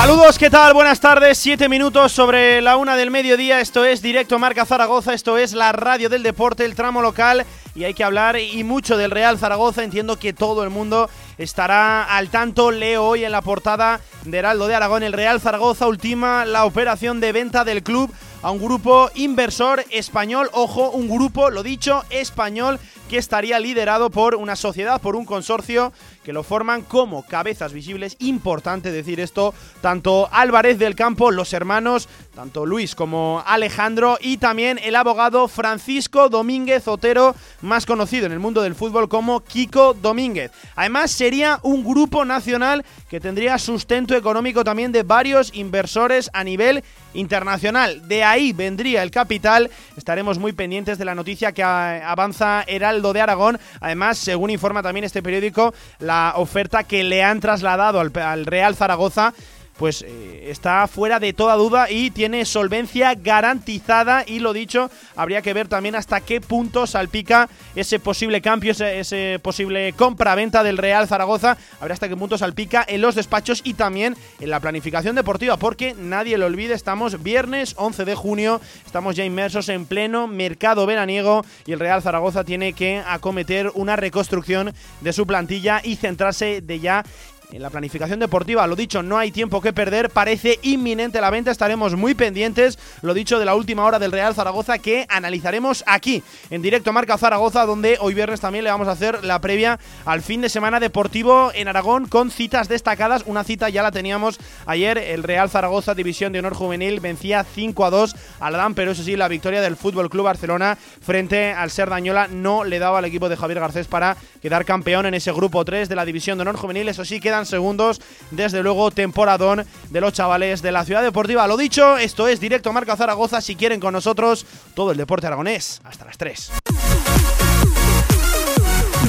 Saludos, ¿qué tal? Buenas tardes, siete minutos sobre la una del mediodía, esto es Directo Marca Zaragoza, esto es la radio del deporte, el tramo local y hay que hablar y mucho del Real Zaragoza, entiendo que todo el mundo estará al tanto, leo hoy en la portada de Heraldo de Aragón, el Real Zaragoza ultima la operación de venta del club a un grupo inversor español, ojo, un grupo, lo dicho, español que estaría liderado por una sociedad, por un consorcio que lo forman como cabezas visibles. Importante decir esto, tanto Álvarez del Campo, los hermanos, tanto Luis como Alejandro y también el abogado Francisco Domínguez Otero, más conocido en el mundo del fútbol como Kiko Domínguez. Además sería un grupo nacional que tendría sustento económico también de varios inversores a nivel internacional. De ahí vendría el capital. Estaremos muy pendientes de la noticia que avanza De Aragón. Además, según informa también este periódico, la oferta que le han trasladado al, Real Zaragoza pues eh, está fuera de toda duda y tiene solvencia garantizada. Y lo dicho, habría que ver también hasta qué punto salpica ese posible cambio, ese, posible compra-venta del Real Zaragoza, habrá hasta qué punto salpica en los despachos y también en la planificación deportiva, porque nadie lo olvide, estamos viernes 11 de junio, estamos ya inmersos en pleno mercado veraniego y el Real Zaragoza tiene que acometer una reconstrucción de su plantilla y centrarse de ya en la planificación deportiva. Lo dicho, no hay tiempo que perder, parece inminente la venta, estaremos muy pendientes, lo dicho de la última hora del Real Zaragoza que analizaremos aquí, en directo Marca Zaragoza, donde hoy viernes también le vamos a hacer la previa al fin de semana deportivo en Aragón con citas destacadas. Una cita ya la teníamos ayer, el Real Zaragoza División de Honor Juvenil vencía 5 a 2 al Dan, pero eso sí, la victoria del Fútbol Club Barcelona frente al Serdañola no le daba al equipo de Javier Garcés para quedar campeón en ese grupo 3 de la División de Honor Juvenil. Eso sí, queda segundos. Desde luego, temporadón de los chavales de la Ciudad Deportiva. Lo dicho, esto es Directo Marca Zaragoza. Si quieren con nosotros, todo el deporte aragonés. Hasta las 3.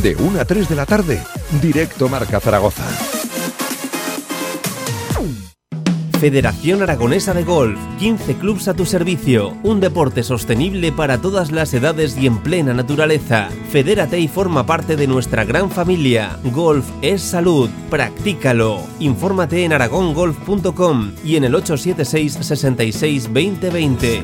De 1 a 3 de la tarde, Directo Marca Zaragoza. Federación Aragonesa de Golf, 15 clubs a tu servicio, un deporte sostenible para todas las edades y en plena naturaleza. Fedérate y forma parte de nuestra gran familia. Golf es salud, practícalo. Infórmate en aragongolf.com y en el 876 66 2020.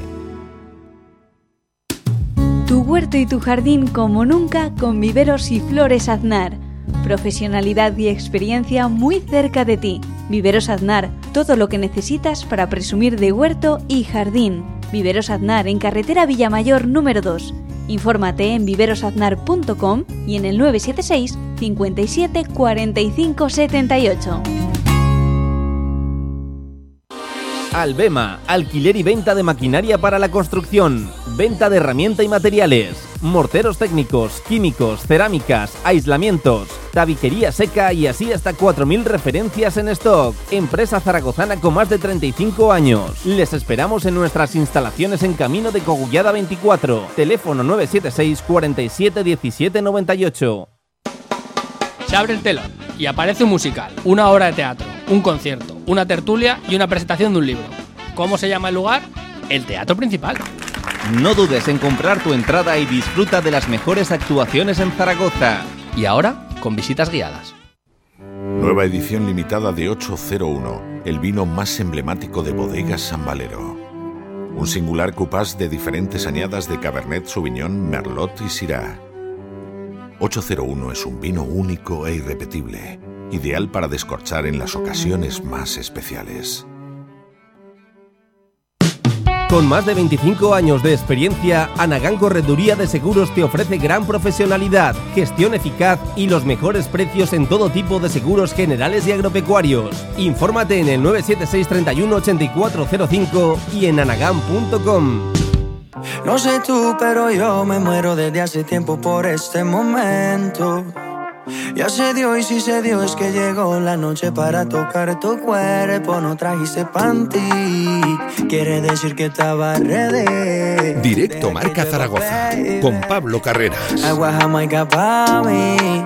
Tu huerto y tu jardín como nunca con viveros y flores aznar. Profesionalidad y experiencia muy cerca de ti Viveros Aznar, todo lo que necesitas para presumir de huerto y jardín. Viveros Aznar en carretera Villamayor número 2. Infórmate en viverosaznar.com y en el 976 57 45 78. Albema, alquiler y venta de maquinaria para la construcción, venta de herramienta y materiales, morteros técnicos, químicos, cerámicas, aislamientos, tabiquería seca y así hasta 4.000 referencias en stock. Empresa zaragozana con más de 35 años. Les esperamos en nuestras instalaciones en Camino de Cogullada 24, teléfono 976 47 17 98. Se abre el telón y aparece un musical, una obra de teatro, un concierto, una tertulia y una presentación de un libro. ¿Cómo se llama el lugar? El teatro principal. No dudes en comprar tu entrada y disfruta de las mejores actuaciones en Zaragoza. Y ahora, con visitas guiadas. Nueva edición limitada de 801, el vino más emblemático de Bodegas San Valero. Un singular cupás de diferentes añadas de Cabernet Sauvignon, Merlot y Syrah. 801 es un vino único e irrepetible, ideal para descorchar en las ocasiones más especiales. Con más de 25 años de experiencia, Anagán Correduría de Seguros te ofrece gran profesionalidad, gestión eficaz y los mejores precios en todo tipo de seguros generales y agropecuarios. Infórmate en el 976 31 8405 y en anagán.com. No sé tú, pero yo me muero desde hace tiempo por este momento. Ya se dio y si se dio es que llegó la noche para tocar tu cuerpo. No trajiste panty, quiere decir que estaba ready. Directo Marca Zaragoza con Pablo Carreras. Agua jamaica mí.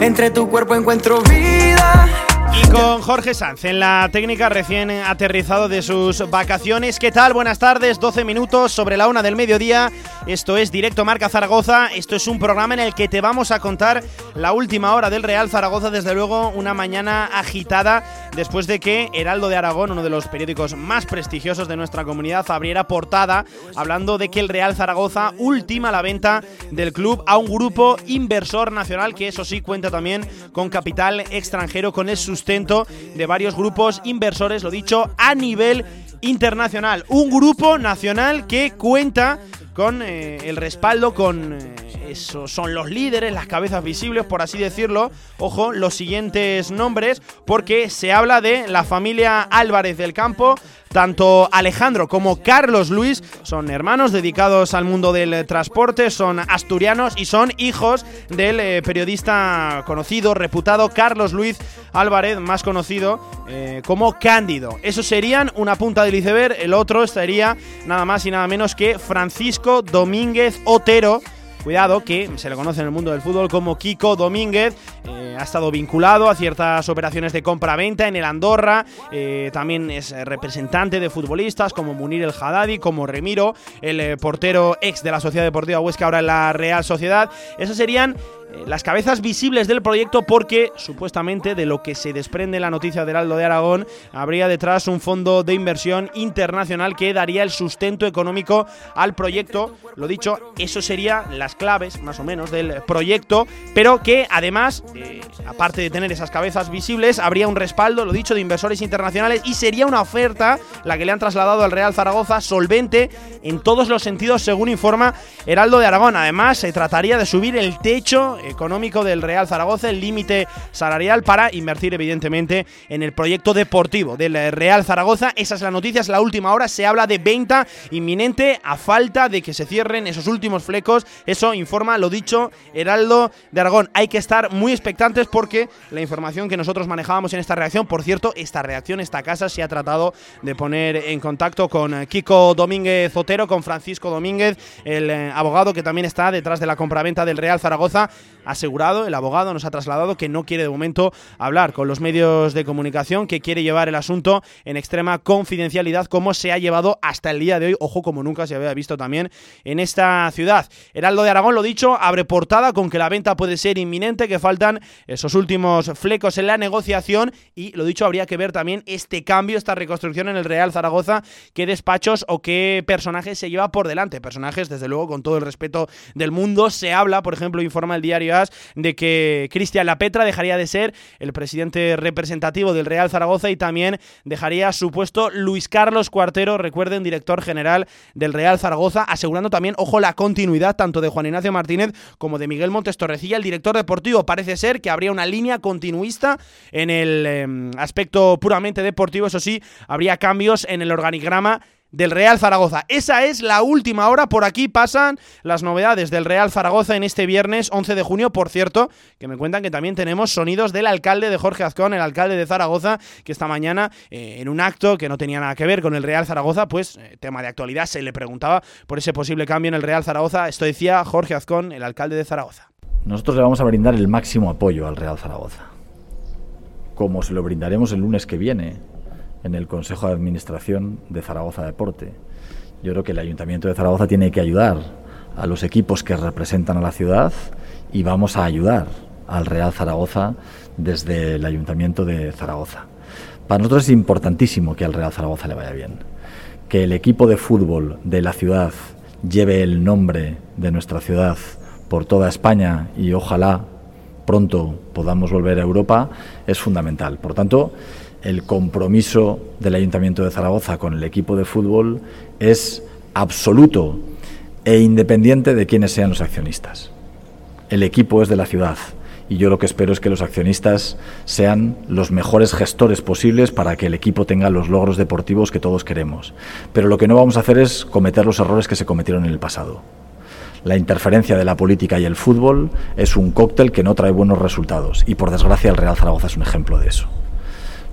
Entre tu cuerpo encuentro vida Y con Jorge Sanz en la técnica recién aterrizado de sus vacaciones. ¿Qué tal? Buenas tardes, 12 minutos sobre la una del mediodía. Esto es Directo Marca Zaragoza. Esto es un programa en el que te vamos a contar la última hora del Real Zaragoza. Desde luego, una mañana agitada después de que Heraldo de Aragón, uno de los periódicos más prestigiosos de nuestra comunidad, abriera portada hablando de que el Real Zaragoza ultima la venta del club a un grupo inversor nacional que, eso sí, cuenta también con capital extranjero, con el sustento de varios grupos inversores, lo dicho, a nivel internacional. Un grupo nacional que cuenta con eh, el respaldo, con eh, eso son los líderes, las cabezas visibles, por así decirlo. Ojo, los siguientes nombres, porque se habla de la familia Álvarez del Campo. Tanto Alejandro como Carlos Luis son hermanos dedicados al mundo del transporte, son asturianos y son hijos del eh, periodista conocido, reputado Carlos Luis Álvarez, más conocido eh, como Cándido. Eso serían una punta del iceberg, el otro sería nada más y nada menos que Francisco Domínguez Otero Cuidado que se le conoce en el mundo del fútbol como Kiko Domínguez. Eh, ha estado vinculado a ciertas operaciones de compra-venta en el Andorra. Eh, también es representante de futbolistas como Munir el Haddadi, como Remiro, el eh, portero ex de la Sociedad Deportiva Huesca, ahora en la Real Sociedad. Esos serían las cabezas visibles del proyecto porque supuestamente de lo que se desprende la noticia del Aldo de Aragón habría detrás un fondo de inversión internacional que daría el sustento económico al proyecto. Lo dicho, eso serían las claves más o menos del proyecto, pero que además, eh, aparte de tener esas cabezas visibles, habría un respaldo, lo dicho, de inversores internacionales y sería una oferta la que le han trasladado al Real Zaragoza solvente en todos los sentidos según informa Heraldo de Aragón. Además, se trataría de subir el techo económico del Real Zaragoza, el límite salarial para invertir evidentemente en el proyecto deportivo del Real Zaragoza. Esa es la noticia, es la última hora, se habla de venta inminente a falta de que se cierren esos últimos flecos. Eso informa, lo dicho, Heraldo de Aragón. Hay que estar muy expectantes porque la información que nosotros manejábamos en esta reacción, por cierto, esta reacción, esta casa se ha tratado de poner en contacto con Kiko Domínguez Otero, con Francisco Domínguez, el eh, abogado que también está detrás de la compraventa del Real Zaragoza asegurado, el abogado nos ha trasladado que no quiere de momento hablar con los medios de comunicación, que quiere llevar el asunto en extrema confidencialidad como se ha llevado hasta el día de hoy, ojo como nunca se había visto también en esta ciudad. Heraldo de Aragón, lo dicho, abre portada con que la venta puede ser inminente, que faltan esos últimos flecos en la negociación y lo dicho, habría que ver también este cambio, esta reconstrucción en el Real Zaragoza, qué despachos o qué personajes se lleva por delante. Personajes, desde luego, con todo el respeto del mundo, se habla, por ejemplo, informa el de que Cristian Lapetra dejaría de ser el presidente representativo del Real Zaragoza y también dejaría su puesto Luis Carlos Cuartero, recuerden, director general del Real Zaragoza, asegurando también, ojo, la continuidad tanto de Juan Ignacio Martínez como de Miguel Montes Torrecilla, el director deportivo. Parece ser que habría una línea continuista en el em, aspecto puramente deportivo, eso sí, habría cambios en el organigrama del Real Zaragoza. Esa es la última hora. Por aquí pasan las novedades del Real Zaragoza en este viernes 11 de junio. Por cierto, que me cuentan que también tenemos sonidos del alcalde de Jorge Azcón, el alcalde de Zaragoza, que esta mañana eh, en un acto que no tenía nada que ver con el Real Zaragoza, pues eh, tema de actualidad, se le preguntaba por ese posible cambio en el Real Zaragoza. Esto decía Jorge Azcón, el alcalde de Zaragoza. Nosotros le vamos a brindar el máximo apoyo al Real Zaragoza, como se lo brindaremos el lunes que viene en el Consejo de Administración de Zaragoza Deporte. Yo creo que el Ayuntamiento de Zaragoza tiene que ayudar a los equipos que representan a la ciudad y vamos a ayudar al Real Zaragoza desde el Ayuntamiento de Zaragoza. Para nosotros es importantísimo que al Real Zaragoza le vaya bien, que el equipo de fútbol de la ciudad lleve el nombre de nuestra ciudad por toda España y ojalá pronto podamos volver a Europa es fundamental. Por tanto, el compromiso del Ayuntamiento de Zaragoza con el equipo de fútbol es absoluto e independiente de quiénes sean los accionistas. El equipo es de la ciudad y yo lo que espero es que los accionistas sean los mejores gestores posibles para que el equipo tenga los logros deportivos que todos queremos. Pero lo que no vamos a hacer es cometer los errores que se cometieron en el pasado. La interferencia de la política y el fútbol es un cóctel que no trae buenos resultados y por desgracia el Real Zaragoza es un ejemplo de eso.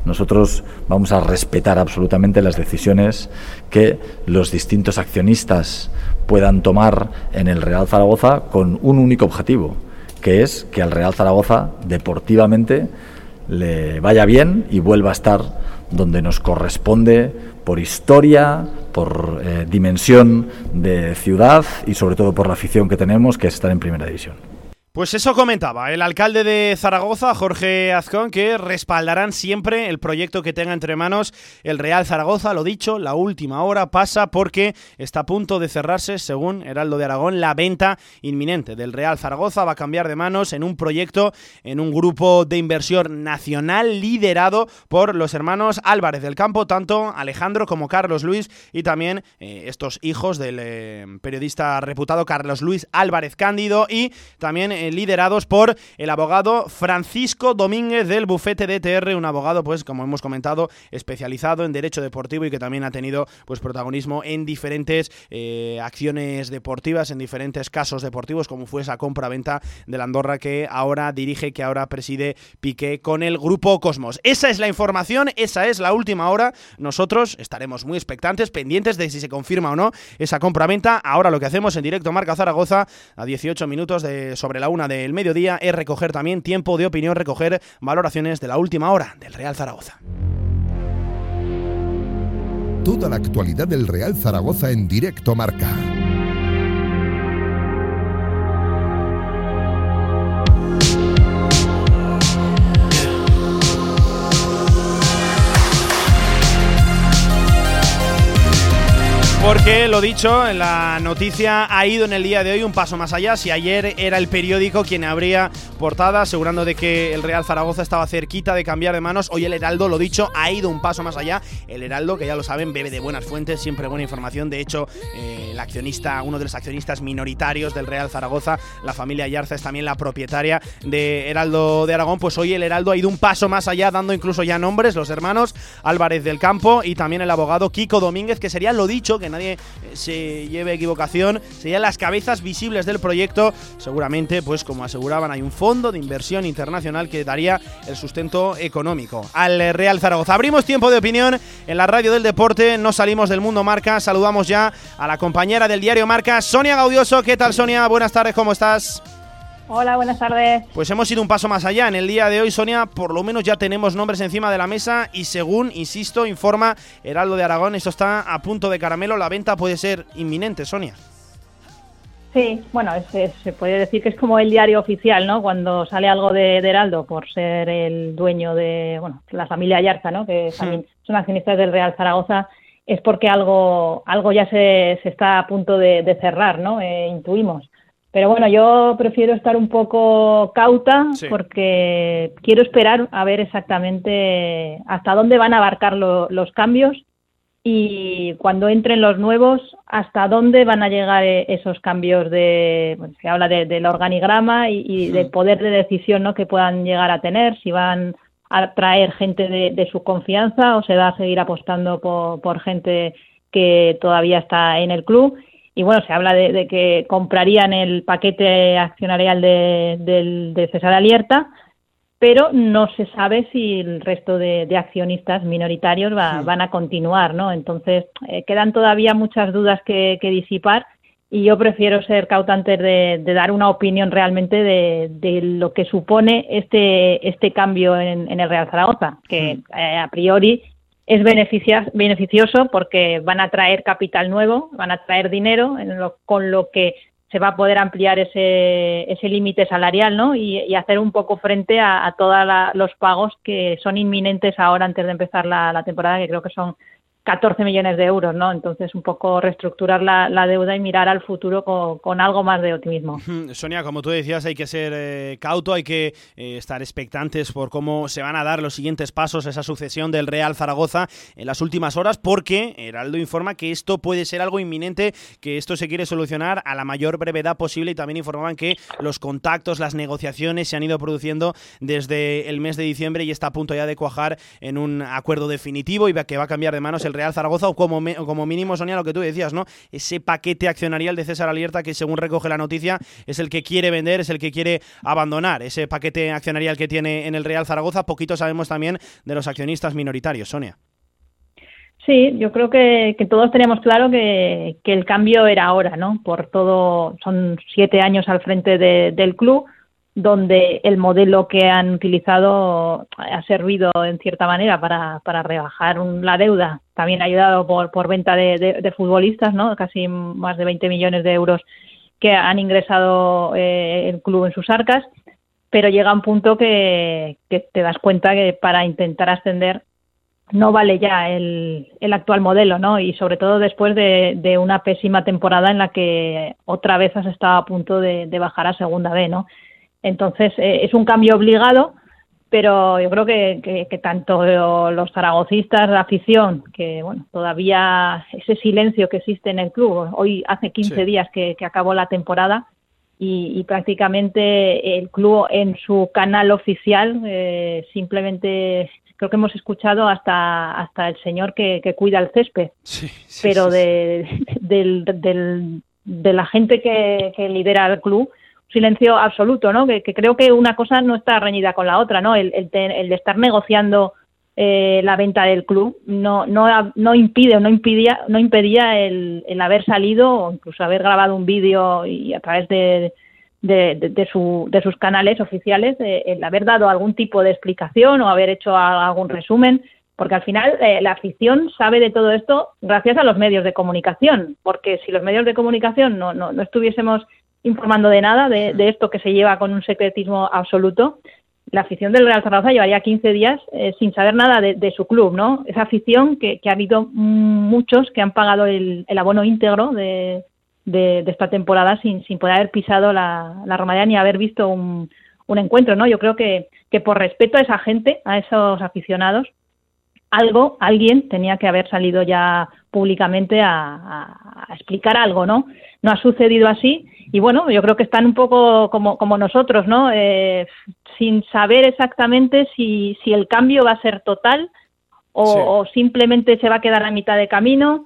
Nosotros vamos a respetar absolutamente las decisiones que los distintos accionistas puedan tomar en el Real Zaragoza con un único objetivo, que es que al Real Zaragoza deportivamente le vaya bien y vuelva a estar donde nos corresponde por historia, por eh, dimensión de ciudad y sobre todo por la afición que tenemos, que es estar en primera división. Pues eso comentaba el alcalde de Zaragoza, Jorge Azcón, que respaldarán siempre el proyecto que tenga entre manos el Real Zaragoza. Lo dicho, la última hora pasa porque está a punto de cerrarse, según Heraldo de Aragón, la venta inminente del Real Zaragoza. Va a cambiar de manos en un proyecto, en un grupo de inversión nacional liderado por los hermanos Álvarez del Campo, tanto Alejandro como Carlos Luis y también eh, estos hijos del eh, periodista reputado Carlos Luis Álvarez Cándido y también eh, liderados por el abogado Francisco Domínguez del bufete DTR, un abogado, pues, como hemos comentado, especializado en derecho deportivo y que también ha tenido pues protagonismo en diferentes eh, acciones deportivas, en diferentes casos deportivos, como fue esa compra-venta de la Andorra que ahora dirige, que ahora preside Piqué con el grupo Cosmos. Esa es la información, esa es la última hora. Nosotros estaremos muy expectantes, pendientes de si se confirma o no esa compra-venta. Ahora lo que hacemos en directo Marca Zaragoza a 18 minutos de sobre la una del mediodía es recoger también tiempo de opinión, recoger valoraciones de la última hora del Real Zaragoza. Toda la actualidad del Real Zaragoza en directo marca. Porque lo dicho, la noticia ha ido en el día de hoy un paso más allá. Si ayer era el periódico quien abría portada asegurando de que el Real Zaragoza estaba cerquita de cambiar de manos, hoy el Heraldo, lo dicho, ha ido un paso más allá. El Heraldo, que ya lo saben, bebe de buenas fuentes, siempre buena información. De hecho, eh, el accionista, uno de los accionistas minoritarios del Real Zaragoza, la familia Yarza, es también la propietaria de Heraldo de Aragón. Pues hoy el Heraldo ha ido un paso más allá, dando incluso ya nombres, los hermanos Álvarez del Campo y también el abogado Kiko Domínguez, que sería lo dicho, que nadie eh, se lleve equivocación, serían las cabezas visibles del proyecto. Seguramente, pues como aseguraban, hay un fondo de inversión internacional que daría el sustento económico al Real Zaragoza. Abrimos tiempo de opinión en la radio del deporte, no salimos del mundo marca, saludamos ya a la compañera del diario Marca, Sonia Gaudioso. ¿Qué tal, Sonia? Buenas tardes, ¿cómo estás? Hola, buenas tardes. Pues hemos ido un paso más allá. En el día de hoy, Sonia, por lo menos ya tenemos nombres encima de la mesa y según, insisto, informa Heraldo de Aragón, esto está a punto de caramelo. La venta puede ser inminente, Sonia. Sí, bueno, se puede decir que es como el diario oficial, ¿no? Cuando sale algo de, Heraldo por ser el dueño de, bueno, la familia Ayarza, ¿no? Que también son accionistas del Real Zaragoza, es porque algo, algo ya se, se está a punto de, cerrar, ¿no? Eh, intuimos. Pero bueno, yo prefiero estar un poco cauta porque quiero esperar a ver exactamente hasta dónde van a abarcar los cambios y cuando entren los nuevos, hasta dónde van a llegar e, esos cambios de, bueno, se habla del organigrama y, del poder de decisión ¿no? que puedan llegar a tener, si van a traer gente de, su confianza o se va a seguir apostando por, por gente que todavía está en el club y bueno, se habla de, que comprarían el paquete accionarial de, de, César Alierta, pero no se sabe si el resto de, accionistas minoritarios van a continuar, ¿no? Entonces, eh, quedan todavía muchas dudas que, disipar y yo prefiero ser cauta antes de, dar una opinión realmente de, lo que supone este, este cambio en, el Real Zaragoza, que eh, a priori es beneficioso porque van a traer capital nuevo, van a traer dinero, con lo que se va a poder ampliar ese, ese límite salarial ¿no? y, hacer un poco frente a, todos los pagos que son inminentes ahora antes de empezar la temporada, que creo que son 14 millones de euros, ¿no? Entonces, un poco reestructurar la, deuda y mirar al futuro con, algo más de optimismo. Sonia, como tú decías, hay que ser eh, cauto, hay que eh, estar expectantes por cómo se van a dar los siguientes pasos, esa sucesión del Real Zaragoza en las últimas horas, porque Heraldo informa que esto puede ser algo inminente, que esto se quiere solucionar a la mayor brevedad posible y también informaban que los contactos, las negociaciones se han ido produciendo desde el mes de diciembre y está a punto ya de cuajar en un acuerdo definitivo y que va a cambiar de manos el Real Zaragoza o como, como mínimo, Sonia, lo que tú decías, ¿no? Ese paquete accionarial de César Alierta que según recoge la noticia es el que quiere vender, es el que quiere abandonar. Ese paquete accionarial que tiene en el Real Zaragoza, poquito sabemos también de los accionistas minoritarios, Sonia. Sí, yo creo que, todos tenemos claro que, el cambio era ahora, ¿no? Por todo, son siete años al frente del club, donde el modelo que han utilizado ha servido en cierta manera para, para rebajar la deuda, también ha ayudado por, por venta de, futbolistas, ¿no? casi más de 20 millones de euros que han ingresado eh, el club en sus arcas, pero llega un punto que, que te das cuenta que para intentar ascender no vale ya el, el, actual modelo, ¿no? Y sobre todo después de, de, una pésima temporada en la que otra vez has estado a punto de, de bajar a segunda B, ¿no? Entonces, eh, es un cambio obligado, pero yo creo que, que, tanto los zaragocistas, la afición, que bueno, todavía ese silencio que existe en el club, hoy hace 15 días que, acabó la temporada y, prácticamente el club en su canal oficial eh, simplemente creo que hemos escuchado hasta hasta el señor que, cuida el césped, pero de, de la gente que, que lidera el club silencio absoluto, ¿no? Que, creo que una cosa no está reñida con la otra, ¿no? El, el, de estar negociando eh, la venta del club no, no, no impide o no impedía, no impedía el, el, haber salido o incluso haber grabado un vídeo y a través de, de, de, su, de sus canales oficiales, eh, el haber dado algún tipo de explicación o haber hecho algún resumen, porque al final eh, la afición sabe de todo esto gracias a los medios de comunicación, porque si los medios de comunicación no, no, no estuviésemos informando de nada de, esto que se lleva con un secretismo absoluto. La afición del Real Zaragoza llevaría 15 días eh, sin saber nada de, su club, ¿no? Esa afición que, ha habido muchos que han pagado el, abono íntegro de, esta temporada sin, sin poder haber pisado la, la Romareda ni haber visto un, encuentro, ¿no? Yo creo que, que por respeto a esa gente, a esos aficionados, algo, alguien tenía que haber salido ya públicamente a, explicar algo, ¿no? No ha sucedido así y bueno, yo creo que están un poco como, como nosotros, ¿no? Eh, sin saber exactamente si, si el cambio va a ser total o, simplemente se va a quedar a mitad de camino,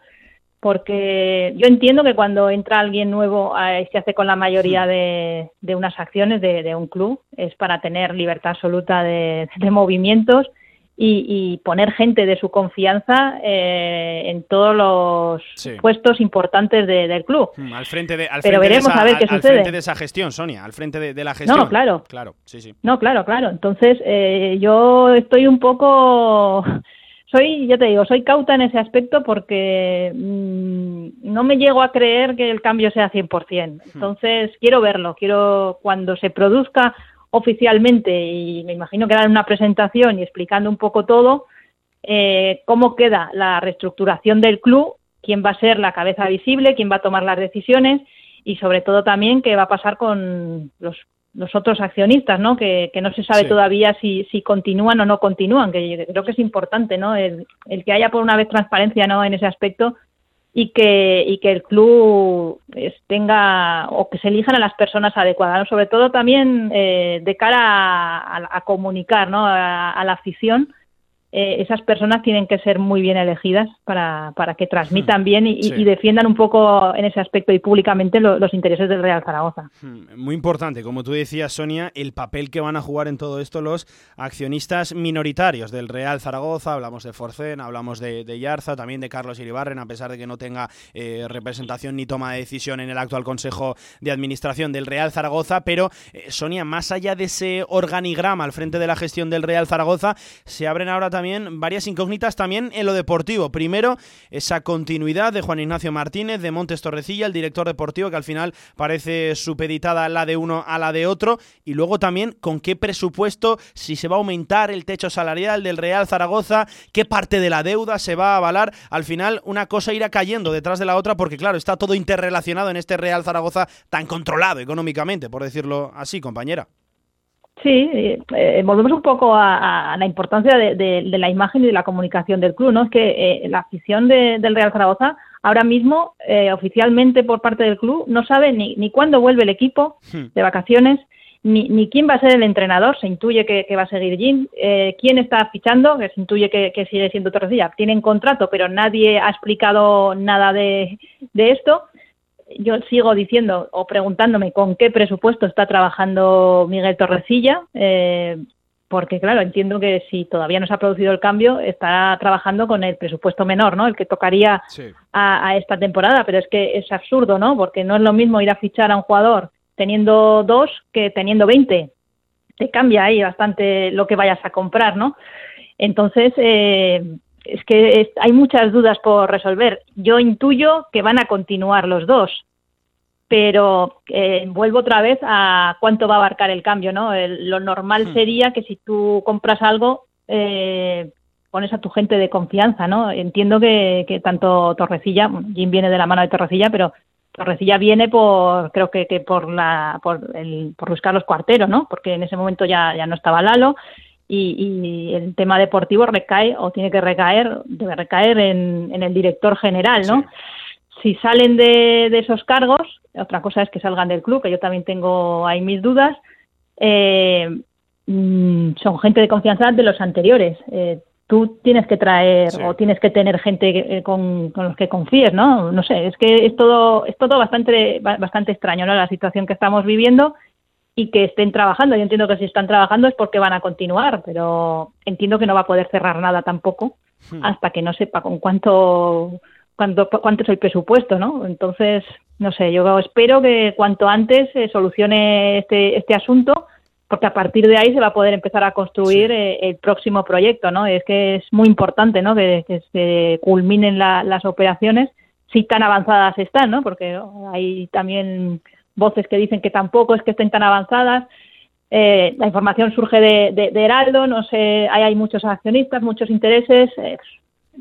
porque yo entiendo que cuando entra alguien nuevo eh, se hace con la mayoría de, de unas acciones de, de, un club, es para tener libertad absoluta de, de movimientos y, poner gente de su confianza eh, en todos los puestos importantes del club. Mm, al frente de, al Pero veremos esa, a ver qué al frente de esa gestión, Sonia, al frente de, la gestión. No, claro. Claro, sí, sí. No, claro, claro. Entonces, eh, yo estoy un poco soy, ya te digo, soy cauta en ese aspecto porque mm, no me llego a creer que el cambio sea 100%. Hmm. Entonces, quiero verlo, quiero cuando se produzca oficialmente y me imagino que en una presentación y explicando un poco todo, eh, cómo queda la reestructuración del club, quién va a ser la cabeza visible, quién va a tomar las decisiones y sobre todo también qué va a pasar con los, los otros accionistas, ¿no? Que, que no se sabe todavía si, si continúan o no continúan, que creo que es importante, ¿no? El, el que haya por una vez transparencia, ¿no? En ese aspecto y que, y que el club tenga o que se elijan a las personas adecuadas, sobre todo también eh, de cara a, a, comunicar ¿no? a, la afición eh, esas personas tienen que ser muy bien elegidas para, para que transmitan hmm. bien y, defiendan un poco en ese aspecto y públicamente los intereses del Real Zaragoza. Hmm, muy importante, como tú decías, Sonia, el papel que van a jugar en todo esto los accionistas minoritarios del Real Zaragoza. Hablamos de Forcén, hablamos de, Yarza, también de Carlos Iribarren, a pesar de que no tenga eh, representación ni toma de decisión en el actual Consejo de Administración del Real Zaragoza. Pero, eh, Sonia, más allá de ese organigrama al frente de la gestión del Real Zaragoza, se abren ahora también también varias incógnitas también en lo deportivo. Primero, esa continuidad de Juan Ignacio Martínez, de Montes Torrecilla, el director deportivo, que al final parece supeditada la de uno a la de otro. Y luego también con qué presupuesto, si se va a aumentar el techo salarial del Real Zaragoza, qué parte de la deuda se va a avalar. Al final, una cosa irá cayendo detrás de la otra, porque claro, está todo interrelacionado en este Real Zaragoza tan controlado económicamente, por decirlo así, compañera. Sí, eh, volvemos un poco a, la importancia de, la imagen y de la comunicación del club, ¿no? Es que eh, la afición del Real Zaragoza ahora mismo, eh, oficialmente por parte del club, no sabe ni, ni cuándo vuelve el equipo hmm. de vacaciones, ni, ni quién va a ser el entrenador, se intuye que, va a seguir Jim, eh, quién está fichando, que se intuye que, sigue siendo Torrecilla, tienen contrato, pero nadie ha explicado nada de, de esto yo sigo diciendo o preguntándome con qué presupuesto está trabajando Miguel Torrecilla, eh, porque claro, entiendo que si todavía no se ha producido el cambio, estará trabajando con el presupuesto menor, ¿no? El que tocaría a, esta temporada, pero es que es absurdo, ¿no? Porque no es lo mismo ir a fichar a un jugador teniendo dos que teniendo veinte. te cambia ahí bastante lo que vayas a comprar, ¿no? Entonces, eh, es que hay muchas dudas por resolver. Yo intuyo que van a continuar los dos, pero eh, vuelvo otra vez a cuánto va a abarcar el cambio, ¿no? lo normal hmm. sería que si tú compras algo, eh, pones a tu gente de confianza, ¿no? Entiendo que, que tanto Torrecilla, Jim viene de la mano de Torrecilla, pero Torrecilla viene por, creo que, que por la, por el, por Luis Carlos Cuartero, ¿no? Porque en ese momento ya, ya no estaba Lalo y, el tema deportivo recae o tiene que recaer, debe recaer en, en el director general, ¿no? Si salen de, esos cargos, otra cosa es que salgan del club, que yo también tengo ahí mis dudas, eh, mm, son gente de confianza de los anteriores. Eh, tú tienes que traer o tienes que tener gente eh, con, con, los que confíes, ¿no? No sé, es que es todo, es todo bastante, bastante extraño, ¿no? La situación que estamos viviendo y que estén trabajando. Yo entiendo que si están trabajando es porque van a continuar, pero entiendo que no va a poder cerrar nada tampoco hmm. hasta que no sepa con cuánto, cuánto, cuánto es el presupuesto, ¿no? Entonces, no sé, yo espero que cuanto antes se solucione este, este asunto porque a partir de ahí se va a poder empezar a construir eh, el próximo proyecto, ¿no? Es que es muy importante, ¿no? Que, se culminen las operaciones si tan avanzadas están, ¿no? Porque hay también voces que dicen que tampoco es que estén tan avanzadas. Eh, la información surge de, Heraldo, no sé, hay, hay muchos accionistas, muchos intereses. Eh,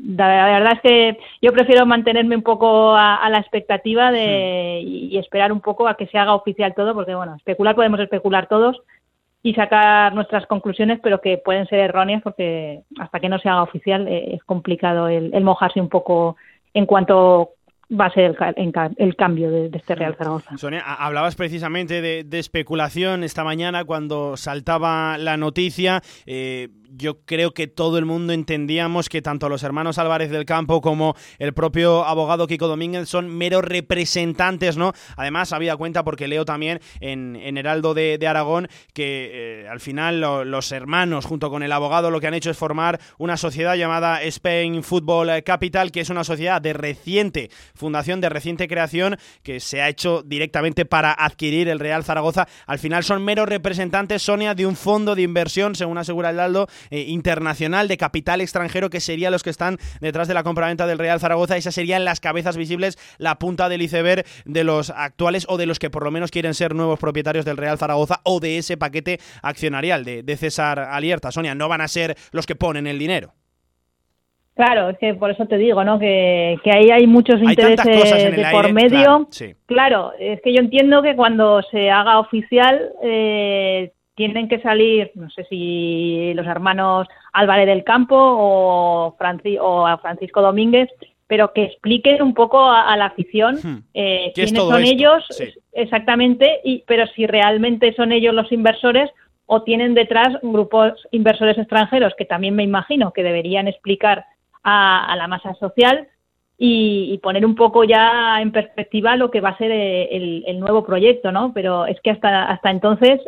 la, verdad es que yo prefiero mantenerme un poco a, la expectativa de, y, esperar un poco a que se haga oficial todo, porque bueno, especular podemos especular todos y sacar nuestras conclusiones, pero que pueden ser erróneas porque hasta que no se haga oficial eh, es complicado el, el mojarse un poco en cuanto va a ser el, cambio de, este Real Zaragoza. Sonia, hablabas precisamente de, especulación esta mañana cuando saltaba la noticia. Eh, yo creo que todo el mundo entendíamos que tanto los hermanos Álvarez del Campo como el propio abogado Kiko Domínguez son meros representantes, ¿no? Además, había cuenta porque leo también en, Heraldo de, Aragón que eh, al final los hermanos, junto con el abogado, lo que han hecho es formar una sociedad llamada Spain Football Capital, que es una sociedad de reciente fundación, de reciente creación, que se ha hecho directamente para adquirir el Real Zaragoza. Al final son meros representantes, Sonia, de un fondo de inversión, según asegura Heraldo, eh, internacional de capital extranjero que serían los que están detrás de la compraventa del Real Zaragoza. Esas serían las cabezas visibles, la punta del iceberg de los actuales o de los que por lo menos quieren ser nuevos propietarios del Real Zaragoza o de ese paquete accionarial de, de César Alierta. Sonia, no van a ser los que ponen el dinero. Claro, es que por eso te digo, ¿no? Que, que ahí hay muchos intereses de por medio. Claro, es que yo entiendo que cuando se haga oficial eh, tienen que salir, no sé si los hermanos Álvarez del Campo o, o a Francisco Domínguez, pero que expliquen un poco a, la afición hmm. eh, quiénes son ellos exactamente, y, pero si realmente son ellos los inversores o tienen detrás grupos inversores extranjeros que también me imagino que deberían explicar a la masa social y, poner un poco ya en perspectiva lo que va a ser eh, el, nuevo proyecto, ¿no? Pero es que hasta, hasta entonces,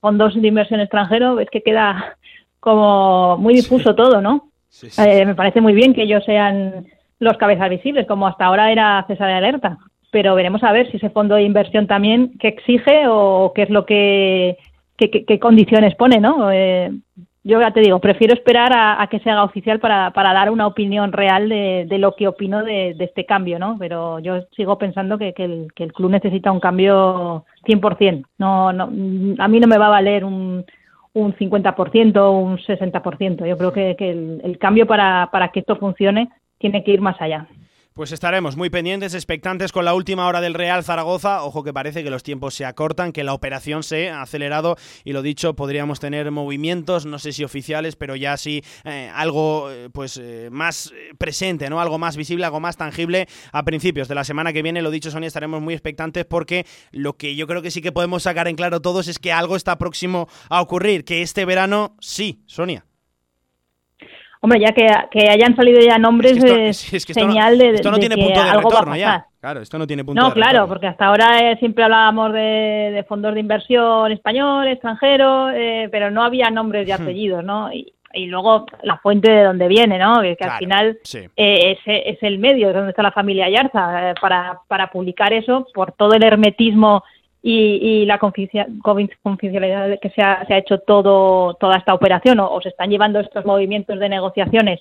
fondos de inversión extranjero, es que queda como muy difuso todo, ¿no? Eh, me parece muy bien que ellos sean los cabezas visibles, como hasta ahora era César de Alerta, pero veremos a ver si ese fondo de inversión también qué exige o qué es lo que, qué, condiciones pone, ¿no? Eh, yo ya te digo, prefiero esperar a, que se haga oficial para, para dar una opinión real de, de lo que opino de, de, este cambio, ¿no? Pero yo sigo pensando que, que, el, que el club necesita un cambio 100%. No, no, a mí no me va a valer un, un 50% o un 60%. Yo creo que, que el, el cambio para, para que esto funcione tiene que ir más allá. Pues estaremos muy pendientes, expectantes con la última hora del Real Zaragoza. Ojo que parece que los tiempos se acortan, que la operación se ha acelerado y lo dicho, podríamos tener movimientos, no sé si oficiales, pero ya sí eh, algo eh, pues eh, más presente, ¿no? Algo más visible, algo más tangible a principios de la semana que viene. Lo dicho, Sonia, estaremos muy expectantes porque lo que yo creo que sí que podemos sacar en claro todos es que algo está próximo a ocurrir, que este verano sí, Sonia. Hombre, ya que, hayan salido ya nombres es, señal de, esto no tiene punto de retorno Ya. Claro, esto no tiene punto no, claro, porque hasta ahora eh, siempre hablábamos de, fondos de inversión español, extranjero, eh, pero no había nombres y apellidos, ¿no? Y, luego la fuente de dónde viene, ¿no? Que, al final eh, es, el medio, donde está la familia Yarza, para, para publicar eso, por todo el hermetismo y, la confidencialidad que se ha, se ha, hecho todo, toda esta operación o, se están llevando estos movimientos de negociaciones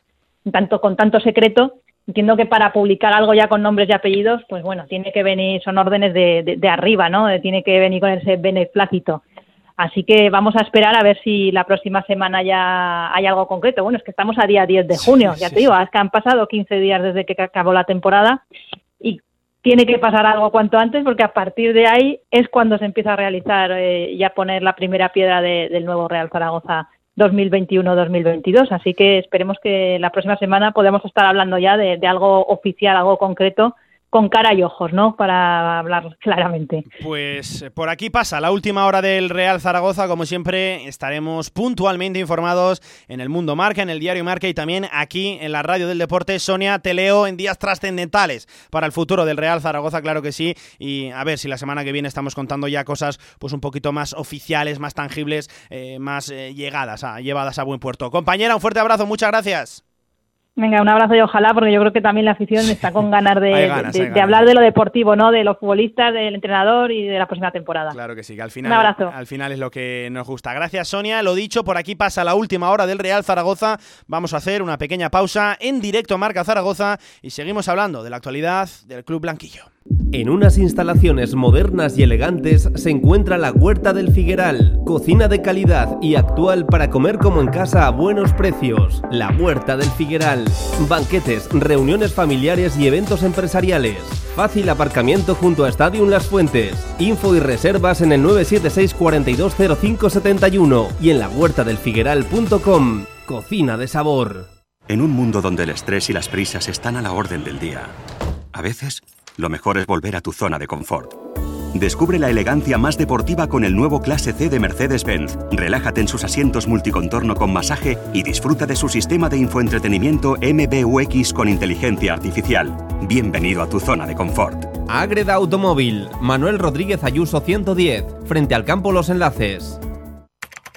tanto con tanto secreto, entiendo que para publicar algo ya con nombres y apellidos, pues bueno, tiene que venir, son órdenes de, de, arriba, ¿no? Tiene que venir con ese beneplácito. Así que vamos a esperar a ver si la próxima semana ya hay algo concreto. Bueno, es que estamos a día 10 de junio, ya te digo, es que han pasado 15 días desde que acabó la temporada y tiene que pasar algo cuanto antes porque a partir de ahí es cuando se empieza a realizar eh, y a poner la primera piedra del nuevo Real Zaragoza 2021-2022. Así que esperemos que la próxima semana podamos estar hablando ya de algo oficial, algo concreto con cara y ojos, ¿no? Para hablar claramente. Pues eh, por aquí pasa la última hora del Real Zaragoza. Como siempre, estaremos puntualmente informados en el Mundo Marca, en el Diario Marca y también aquí en la Radio del Deporte. Sonia, te leo en días trascendentales para el futuro del Real Zaragoza, claro que sí. Y a ver si la semana que viene estamos contando ya cosas pues un poquito más oficiales, más tangibles, eh, más eh, llegadas, llevadas a buen puerto. Compañera, un fuerte abrazo, muchas gracias. Venga, un abrazo y ojalá, porque yo creo que también la afición está con ganas de, de, hablar de lo deportivo, ¿no? De los futbolistas, del entrenador y de la próxima temporada. Claro que sí, que al final, un abrazo. al final es lo que nos gusta. Gracias, Sonia. Lo dicho, por aquí pasa la última hora del Real Zaragoza. Vamos a hacer una pequeña pausa en directo Marca Zaragoza y seguimos hablando de la actualidad del Club Blanquillo. En unas instalaciones modernas y elegantes se encuentra la Huerta del Figueral, cocina de calidad y actual para comer como en casa a buenos precios. La Huerta del Figueral, banquetes, reuniones familiares y eventos empresariales. Fácil aparcamiento junto a Stadium Las Fuentes. Info y reservas en el 976 420571 y en la lahuertadelfigueral.com. Cocina de sabor. En un mundo donde el estrés y las prisas están a la orden del día, a veces lo mejor es volver a tu zona de confort. Descubre la elegancia más deportiva con el nuevo Clase C de Mercedes-Benz. Relájate en sus asientos multicontorno con masaje y disfruta de su sistema de infoentretenimiento MBUX con inteligencia artificial. Bienvenido a tu zona de confort. Agreda Automóvil, Manuel Rodríguez Ayuso 110, frente al campo Los Enlaces.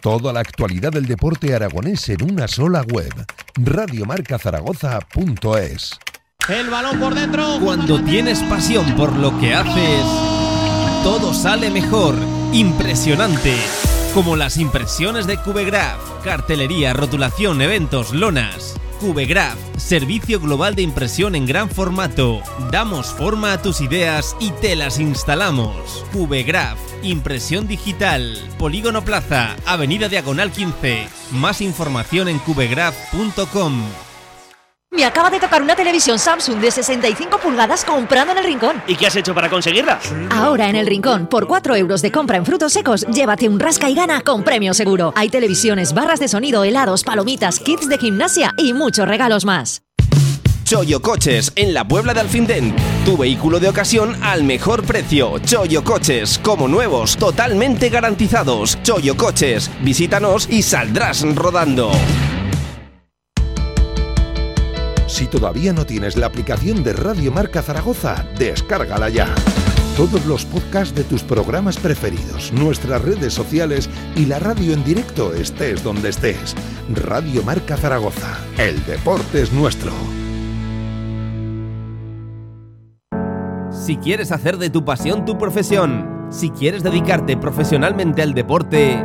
Toda la actualidad del deporte aragonés en una sola web, radiomarcazaragoza.es. El balón por dentro. Cuando tienes pasión por lo que haces, todo sale mejor. Impresionante. Como las impresiones de Cubegraph, cartelería, rotulación, eventos, lonas. Cubegraph, servicio global de impresión en gran formato. Damos forma a tus ideas y te las instalamos. Cubegraph, impresión digital. Polígono Plaza, Avenida Diagonal 15. Más información en cubegraph.com. Me acaba de tocar una televisión Samsung de 65 pulgadas comprando en el Rincón. ¿Y qué has hecho para conseguirla? Ahora en el Rincón, por 4 euros de compra en frutos secos, llévate un rasca y gana con premio seguro. Hay televisiones, barras de sonido, helados, palomitas, kits de gimnasia y muchos regalos más. Choyo Coches, en la Puebla de Alfindén. Tu vehículo de ocasión al mejor precio. Choyo Coches, como nuevos, totalmente garantizados. Choyo Coches, visítanos y saldrás rodando. Si todavía no tienes la aplicación de Radio Marca Zaragoza, descárgala ya. Todos los podcasts de tus programas preferidos, nuestras redes sociales y la radio en directo estés donde estés. Radio Marca Zaragoza. El deporte es nuestro. Si quieres hacer de tu pasión tu profesión, si quieres dedicarte profesionalmente al deporte,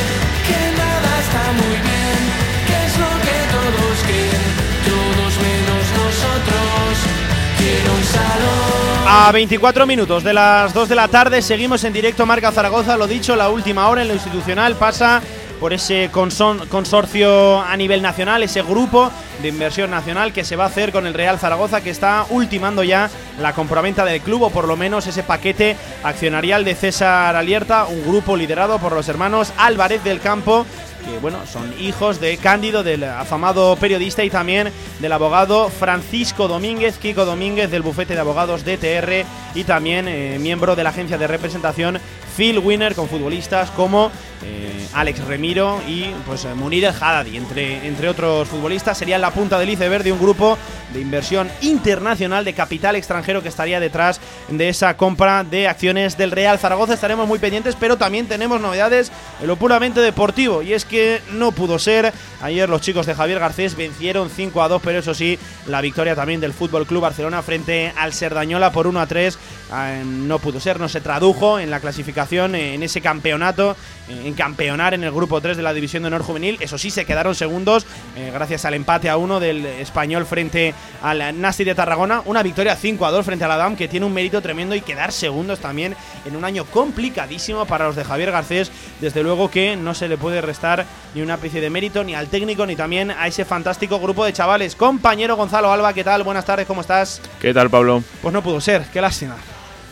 A 24 minutos de las 2 de la tarde seguimos en directo Marca Zaragoza, lo dicho, la última hora en lo institucional pasa por ese consorcio a nivel nacional, ese grupo de inversión nacional que se va a hacer con el Real Zaragoza, que está ultimando ya la compraventa del club, o por lo menos ese paquete accionarial de César Alierta, un grupo liderado por los hermanos Álvarez del Campo que bueno, son hijos de Cándido, del afamado periodista y también del abogado Francisco Domínguez, Kiko Domínguez del bufete de abogados DTR y también eh, miembro de la agencia de representación Phil Winner con futbolistas como eh, Alex Remiro y pues Munir El Haddadi, entre, entre otros futbolistas. Serían la punta del iceberg de un grupo de inversión internacional de capital extranjero que estaría detrás de esa compra de acciones del Real Zaragoza. Estaremos muy pendientes, pero también tenemos novedades en lo puramente deportivo. Y es que no pudo ser. Ayer los chicos de Javier Garcés vencieron 5 a 2, pero eso sí, la victoria también del Fútbol Club Barcelona frente al Serdañola por 1 a 3 eh, no pudo ser, no se tradujo en la clasificación, eh, en ese campeonato, eh, en campeonar en el grupo 3 de la División de Honor Juvenil. Eso sí, se quedaron segundos gracias al empate a 1 del español frente al Nasti de Tarragona. Una victoria 5 a 2 frente al Adam, que tiene un mérito tremendo y quedar segundos también en un año complicadísimo para los de Javier Garcés. Desde luego que no se le puede restar ni una especie de mérito ni al técnico ni también a ese fantástico grupo de chavales. Compañero Gonzalo Alba, ¿qué tal? Buenas tardes, ¿cómo estás? ¿Qué tal, Pablo? Pues no pudo ser, qué lástima.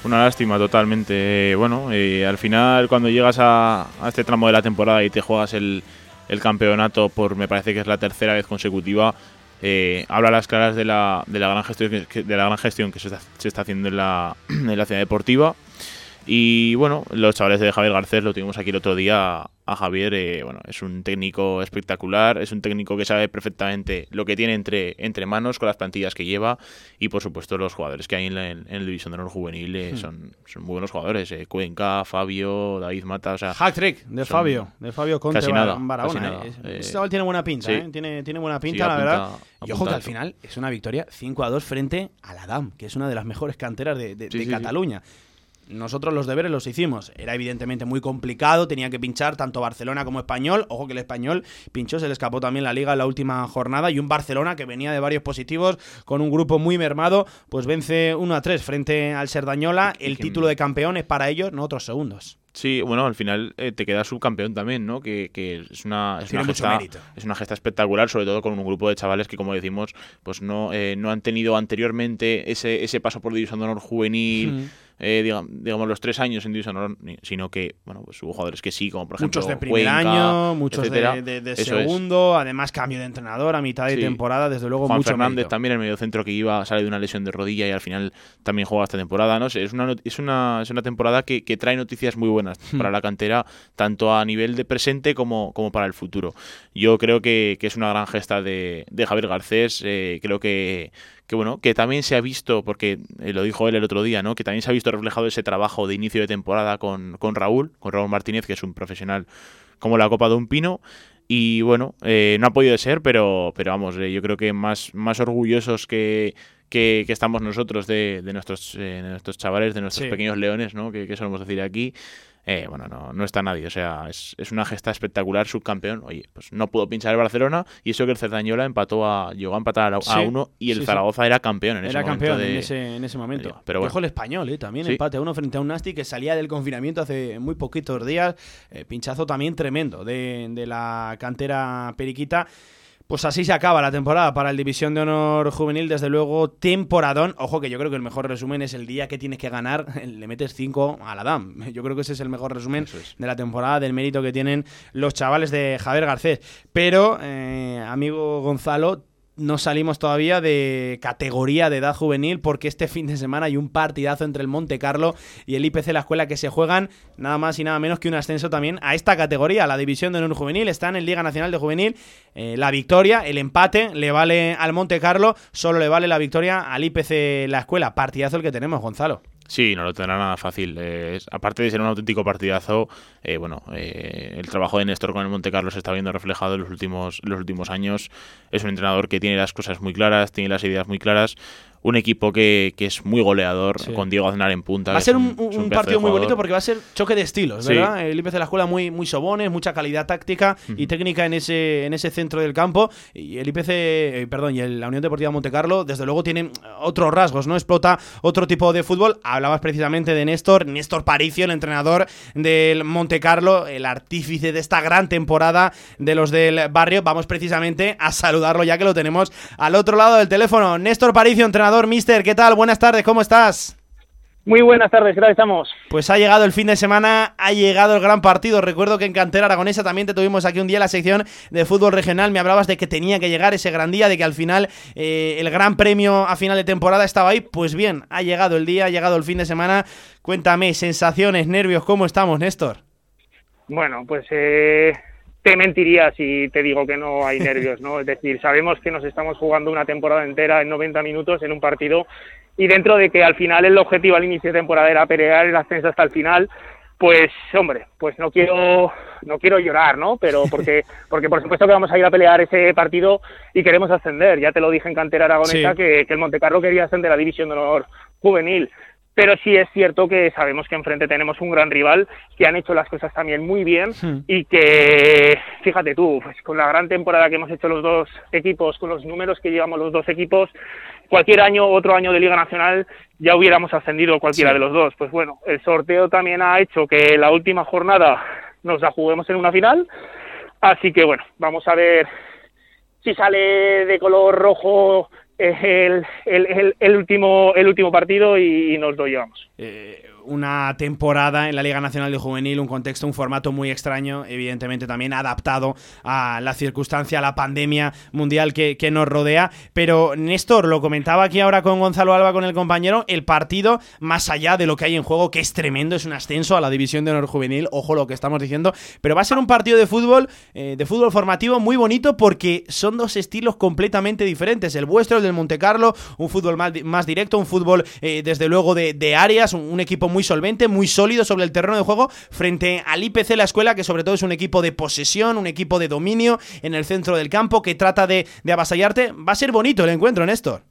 Una lástima totalmente. Bueno, y al final cuando llegas a, este tramo de la temporada y te juegas el, campeonato por, me parece que es la tercera vez consecutiva, eh, habla a las claras de la, de la gran gestión de la gran gestión que se está, haciendo en la ciudad deportiva. Y bueno, los chavales de Javier Garcés lo tuvimos aquí el otro día a Javier, eh, bueno, es un técnico espectacular, es un técnico que sabe perfectamente lo que tiene entre, entre manos con las plantillas que lleva y por supuesto los jugadores que hay en, la, en, División de Honor Juvenil eh, hmm. son, son muy buenos jugadores, eh, Cuenca, Fabio, David Mata, o sea... Hack trick de Fabio, de Fabio Conte casi nada, Barahona. Este chaval tiene buena pinta, tiene, tiene buena pinta, la verdad. y ojo que al final es una victoria 5 a 2 frente a la DAM, que es una de las mejores canteras de, de Cataluña nosotros los deberes los hicimos. Era evidentemente muy complicado, tenía que pinchar tanto Barcelona como Español. Ojo que el Español pinchó, se le escapó también la liga en la última jornada. Y un Barcelona que venía de varios positivos, con un grupo muy mermado, pues vence 1 a 3 frente al Serdañola. El título de campeón es para ellos, no otros segundos. Sí, bueno, al final eh, te queda subcampeón también, ¿no? Que, es una es una, gesta, es una gesta espectacular, sobre todo con un grupo de chavales que, como decimos, pues no, eh, no han tenido anteriormente ese, ese paso por División de Honor juvenil eh, digamos, los tres años en División Honor, sino que, bueno, pues hubo jugadores que sí, como por ejemplo. Muchos de primer año, muchos de, segundo, además cambio de entrenador a mitad de temporada, desde luego Juan Fernández también, el medio centro que iba, sale de una lesión de rodilla y al final también juega esta temporada. No sé, es una, es una, es una temporada que, trae noticias muy buenas hmm. para la cantera, tanto a nivel de presente como, como para el futuro. Yo creo que, es una gran gesta de, Javier Garcés, eh, creo que que bueno, que también se ha visto, porque eh, lo dijo él el otro día, ¿no? Que también se ha visto reflejado ese trabajo de inicio de temporada con, con Raúl, con Raúl Martínez, que es un profesional como la copa de un pino. Y bueno, eh, no ha podido ser, pero, pero vamos, eh, yo creo que más, más orgullosos que, que, estamos nosotros de, de nuestros, de nuestros chavales, de nuestros pequeños leones, ¿no? Que, que solemos decir aquí. Eh, bueno, no, no está nadie. O sea, es, una gesta espectacular, subcampeón. Oye, pues no pudo pinchar el Barcelona y eso que el Cerdañola empató a, llegó a empatar a, uno y el Zaragoza era campeón en ese momento. Era campeón en, ese, momento. Pero bueno. el español, ¿eh? también empate a uno frente a un Nasti que salía del confinamiento hace muy poquitos días. Eh, pinchazo también tremendo de, de la cantera periquita. Pues así se acaba la temporada para el División de Honor Juvenil, desde luego temporadón. Ojo que yo creo que el mejor resumen es el día que tienes que ganar, le metes 5 a la DAM. Yo creo que ese es el mejor resumen de la temporada, del mérito que tienen los chavales de Javier Garcés. Pero, eh, amigo Gonzalo, no salimos todavía de categoría de edad juvenil porque este fin de semana hay un partidazo entre el Monte Carlo y el IPC La Escuela que se juegan nada más y nada menos que un ascenso también a esta categoría, la división de honor juvenil. Están en Liga Nacional de Juvenil. Eh, la victoria, el empate le vale al Monte Carlo, solo le vale la victoria al IPC La Escuela. Partidazo el que tenemos, Gonzalo. Sí, no lo tendrá nada fácil. aparte de ser un auténtico partidazo, eh, bueno, eh, el trabajo de Néstor con el Monte Carlos se está viendo reflejado en los últimos, los últimos años. Es un entrenador que tiene las cosas muy claras, tiene las ideas muy claras un equipo que, que es muy goleador, con Diego Aznar en punta. Va a ser un, partido muy bonito porque va a ser choque de estilos, ¿verdad? El IPC de la escuela muy, muy sobones, mucha calidad táctica y técnica en ese, en ese centro del campo. Y el IPC, eh, perdón, y la Unión Deportiva Montecarlo, desde luego, tienen otros rasgos, ¿no? Explota otro tipo de fútbol. Hablabas precisamente de Néstor, Néstor Paricio, el entrenador del Montecarlo, el artífice de esta gran temporada de los del barrio. Vamos precisamente a saludarlo ya que lo tenemos al otro lado del teléfono. Néstor Paricio, entrenador mister. ¿Qué tal? Buenas tardes, ¿cómo estás? Muy buenas tardes, ¿qué tal estamos? Pues ha llegado el fin de semana, ha llegado el gran partido. Recuerdo que en Cantera Aragonesa también te tuvimos aquí un día en la sección de fútbol regional. Me hablabas de que tenía que llegar ese gran día, de que al final eh, el gran premio a final de temporada estaba ahí. Pues bien, ha llegado el día, ha llegado el fin de semana. Cuéntame, sensaciones, nervios, ¿cómo estamos, Néstor? Bueno, pues eh, te mentiría si te digo que no hay nervios, ¿no? Es decir, sabemos que nos estamos jugando una temporada entera en 90 minutos en un partido y dentro de que al final el objetivo al inicio de temporada era pelear el ascenso hasta el final, pues hombre, pues no quiero no quiero llorar, ¿no? Pero porque porque por supuesto que vamos a ir a pelear ese partido y queremos ascender. Ya te lo dije en cantera aragonesa Sí. que, que el Montecarlo quería ascender a la división de honor juvenil. Pero sí es cierto que sabemos que enfrente tenemos un gran rival que han hecho las cosas también muy bien y que, fíjate tú, pues con la gran temporada que hemos hecho los dos equipos, con los números que llevamos los dos equipos, cualquier año, otro año de Liga Nacional, ya hubiéramos ascendido cualquiera Sí. de los dos. Pues bueno, el sorteo también ha hecho que la última jornada nos la juguemos en una final. Así que bueno, vamos a ver si sale de color rojo el, el, el, el último, el último partido y, nos lo llevamos. Eh, una temporada en la Liga Nacional de Juvenil, un contexto, un formato muy extraño, evidentemente también adaptado a la circunstancia, a la pandemia mundial que, que, nos rodea. Pero Néstor, lo comentaba aquí ahora con Gonzalo Alba, con el compañero, el partido, más allá de lo que hay en juego, que es tremendo, es un ascenso a la División de Honor Juvenil, ojo lo que estamos diciendo, pero va a ser un partido de fútbol, eh, de fútbol formativo muy bonito porque son dos estilos completamente diferentes. El vuestro, el del Monte Carlo, un fútbol más, directo, un fútbol eh, desde luego de, áreas, un, equipo muy solvente, muy sólido sobre el terreno de juego, frente al IPC La Escuela, que sobre todo es un equipo de posesión, un equipo de dominio en el centro del campo, que trata de, de avasallarte. Va a ser bonito el encuentro, Néstor.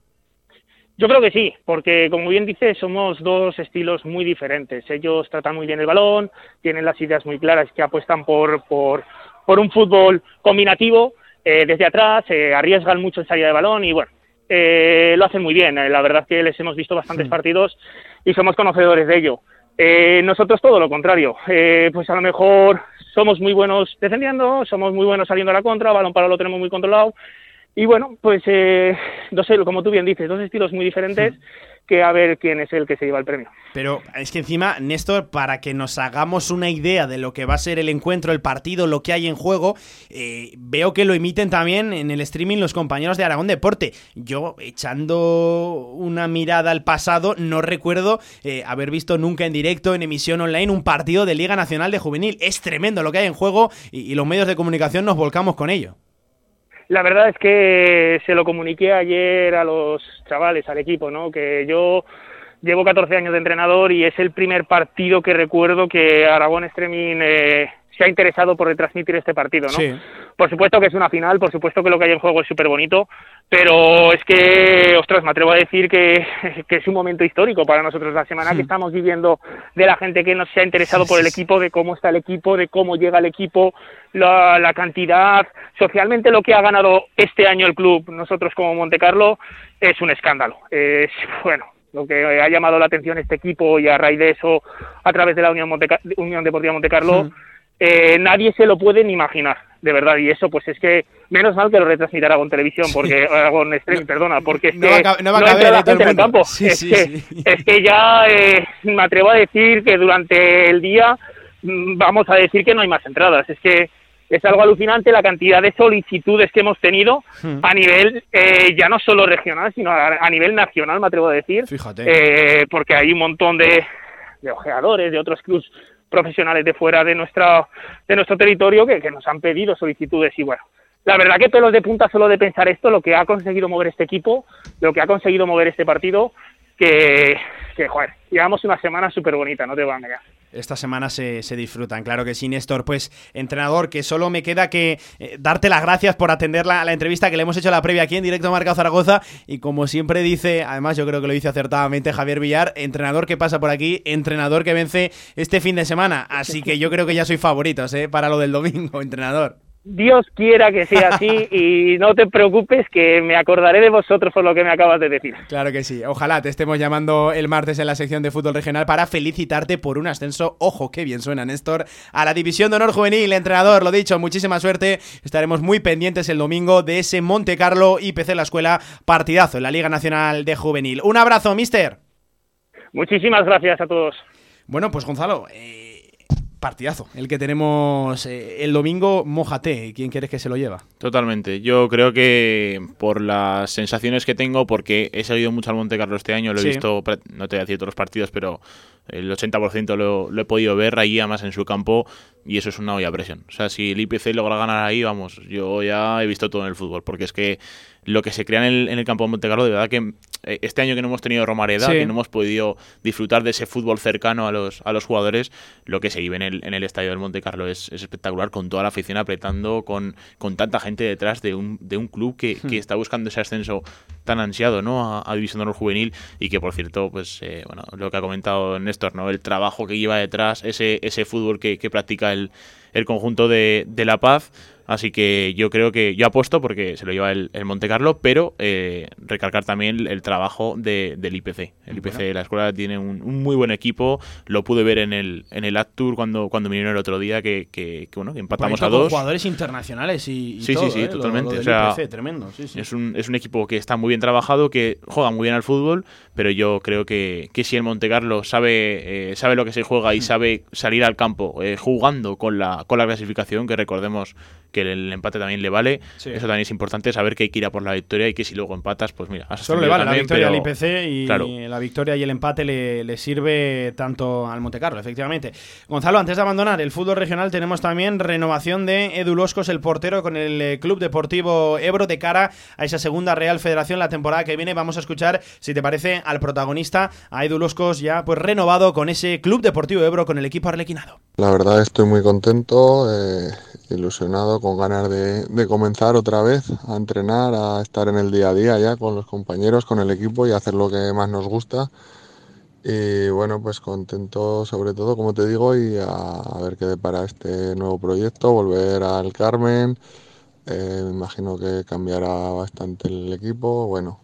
Yo creo que sí, porque como bien dices, somos dos estilos muy diferentes. Ellos tratan muy bien el balón, tienen las ideas muy claras que apuestan por, por, por un fútbol combinativo, eh, desde atrás, eh, arriesgan mucho en salida de balón y bueno, eh, lo hacen muy bien. Eh, la verdad que les hemos visto bastantes sí. partidos y somos conocedores de ello. Eh, nosotros todo lo contrario, eh, pues a lo mejor somos muy buenos defendiendo, somos muy buenos saliendo a la contra, balón para lo tenemos muy controlado y bueno, pues eh, no sé, como tú bien dices, dos estilos muy diferentes. Sí que a ver quién es el que se lleva el premio. Pero es que encima, Néstor, para que nos hagamos una idea de lo que va a ser el encuentro, el partido, lo que hay en juego, eh, veo que lo emiten también en el streaming los compañeros de Aragón Deporte. Yo, echando una mirada al pasado, no recuerdo eh, haber visto nunca en directo, en emisión online, un partido de Liga Nacional de Juvenil. Es tremendo lo que hay en juego y, y los medios de comunicación nos volcamos con ello. La verdad es que se lo comuniqué ayer a los chavales, al equipo, ¿no? Que yo llevo 14 años de entrenador y es el primer partido que recuerdo que Aragón Streaming eh, se ha interesado por retransmitir este partido, ¿no? Sí. Por supuesto que es una final, por supuesto que lo que hay en juego es súper bonito, pero es que, ostras, me atrevo a decir que, que, es un momento histórico para nosotros la semana sí. que estamos viviendo de la gente que nos se ha interesado por el equipo, de cómo está el equipo, de cómo llega el equipo, la, la cantidad, socialmente lo que ha ganado este año el club, nosotros como Montecarlo, es un escándalo. Es, bueno, lo que ha llamado la atención este equipo y a raíz de eso, a través de la Unión, Monteca Unión Deportiva Montecarlo, sí. eh, nadie se lo puede ni imaginar, de verdad. Y eso, pues es que menos mal que lo retransmite Aragón Televisión, porque. Aragón Stream, perdona, porque es no que va a, no va a no caber, entra la eh, gente en el campo. Sí, es, sí, que, sí. es que ya eh, me atrevo a decir que durante el día mm, vamos a decir que no hay más entradas. Es que es algo alucinante la cantidad de solicitudes que hemos tenido Hmm. a nivel eh, ya no solo regional, sino a, a, nivel nacional, me atrevo a decir. Fíjate. Eh, porque hay un montón de, de ojeadores, de otros clubs profesionales de fuera de, nuestra, de nuestro territorio que, nos han pedido solicitudes y bueno. La verdad que pelos de punta solo de pensar esto, lo que ha conseguido mover este equipo, lo que ha conseguido mover este partido, que, que joder, llevamos una semana súper bonita, no te voy a negar. Esta semana se, se, disfrutan, claro que sí, Néstor. Pues, entrenador, que solo me queda que eh, darte las gracias por atender la, la, entrevista que le hemos hecho la previa aquí en directo a Marca Zaragoza. Y como siempre dice, además yo creo que lo dice acertadamente Javier Villar, entrenador que pasa por aquí, entrenador que vence este fin de semana. Así que yo creo que ya soy favoritos ¿eh? para lo del domingo, entrenador. Dios quiera que sea así y no te preocupes que me acordaré de vosotros por lo que me acabas de decir. Claro que sí. Ojalá te estemos llamando el martes en la sección de fútbol regional para felicitarte por un ascenso. Ojo, qué bien suena Néstor. A la División de Honor Juvenil, entrenador, lo dicho, muchísima suerte. Estaremos muy pendientes el domingo de ese Monte Carlo IPC La Escuela partidazo en la Liga Nacional de Juvenil. Un abrazo, mister. Muchísimas gracias a todos. Bueno, pues Gonzalo, eh partidazo. El que tenemos eh, el domingo, mojate. ¿Quién quieres que se lo lleva? Totalmente. Yo creo que por las sensaciones que tengo, porque he seguido mucho al Monte Carlo este año, lo he Sí. visto, no te voy a decir todos los partidos, pero el 80% lo, lo he podido ver ahí además en su campo y eso es una olla a presión. O sea, si el IPC logra ganar ahí, vamos, yo ya he visto todo en el fútbol, porque es que lo que se crea en el, en el campo de Montecarlo, de verdad que eh, este año que no hemos tenido Romareda, Sí. que no hemos podido disfrutar de ese fútbol cercano a los, a los jugadores, lo que se vive en el, en el estadio del Monte Carlo es, es espectacular, con toda la afición apretando, con, con tanta gente detrás de un, de un club que, Hmm. que está buscando ese ascenso tan ansiado ¿no? a, a División de Honor Juvenil y que, por cierto, pues eh, bueno, lo que ha comentado Néstor, el trabajo que lleva detrás, ese, ese fútbol que, que practica el, el conjunto de, de La Paz. Así que yo creo que yo apuesto porque se lo lleva el, el Monte Carlo, pero eh, recalcar también el, el trabajo de- del IPC. El IPC, la escuela tiene un, un muy buen equipo. Lo pude ver en el en el Tour cuando, cuando vinieron el otro día, que, que, que, bueno, que empatamos a con dos. jugadores internacionales y, y Sí, todo, sí, sí, ¿eh? Lo- lo totalmente. del o sea, IPC, tremendo, sí, sí. Es, un, es un equipo que está muy bien trabajado, que juega muy bien al fútbol, pero yo creo que, que si el Montecarlo sabe, eh, sabe lo que se juega Hmm. y sabe salir al campo eh, jugando con la, con la clasificación, que recordemos que el, empate también le vale, Sí. eso también es importante, saber que hay que ir a por la victoria y que si luego empatas, pues mira, has Solo le vale la victoria pero- al IPC y claro. la victoria y el empate le, le sirve tanto al Montecarlo, efectivamente. Gonzalo, antes de abandonar el fútbol regional, tenemos también renovación de Edu Loscos, el portero, con el eh, Club Deportivo Ebro de cara a esa segunda Real Federación la temporada que viene. Vamos a escuchar, si te parece, al protagonista, a Edu Loscos, ya pues renovado con ese Club Deportivo Ebro, con el equipo arlequinado. La verdad estoy muy contento, eh, ilusionado, con ganas de, comenzar otra vez a entrenar, a estar en el día a día ya con los compañeros, con el equipo y hacer lo que más nos gusta. Y bueno, pues contento sobre todo, como te digo, y a, a ver qué depara este nuevo proyecto, volver al Carmen, eh, me imagino que cambiará bastante el equipo, bueno,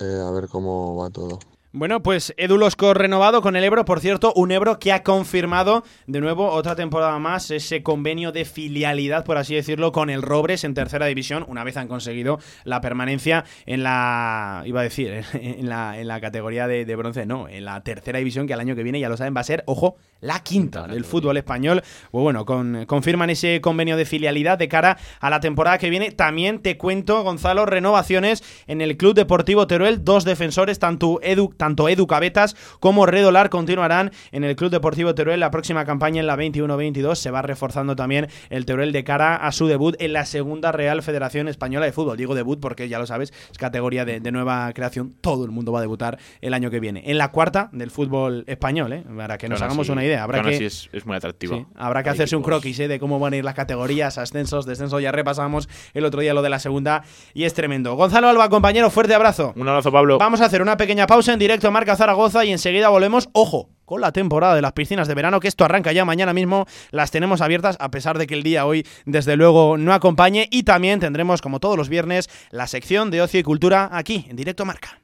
eh, a ver cómo va todo. Bueno, pues Edu Losco renovado con el Ebro, por cierto, un Ebro que ha confirmado de nuevo otra temporada más ese convenio de filialidad, por así decirlo, con el Robres en tercera división, una vez han conseguido la permanencia en la, iba a decir, en la, en la categoría de, de bronce, no, en la tercera división que al año que viene, ya lo saben, va a ser, ojo, la quinta del fútbol español. Pues bueno, con- confirman ese convenio de filialidad de cara a la temporada que viene. También te cuento, Gonzalo, renovaciones en el Club Deportivo Teruel. Dos defensores, tanto Edu, tanto Edu Cabetas como Redolar, continuarán en el Club Deportivo Teruel la próxima campaña en la 21-22. Se va reforzando también el Teruel de cara a su debut en la segunda Real Federación Española de Fútbol. Digo debut porque ya lo sabes, es categoría de, de nueva creación. Todo el mundo va a debutar el año que viene. En la cuarta del fútbol español, ¿eh? para que nos hagamos una idea. Habrá que, es, es muy atractivo. Sí, habrá que hacerse un croquis ¿eh? de cómo van a ir las categorías, ascensos, descensos. Ya repasamos el otro día lo de la segunda y es tremendo. Gonzalo Alba, compañero, fuerte abrazo. Un abrazo, Pablo. Vamos a hacer una pequeña pausa en directo a Marca Zaragoza y enseguida volvemos. Ojo, con la temporada de las piscinas de verano, que esto arranca ya mañana mismo. Las tenemos abiertas, a pesar de que el día hoy, desde luego, no acompañe. Y también tendremos, como todos los viernes, la sección de ocio y cultura aquí, en directo a Marca.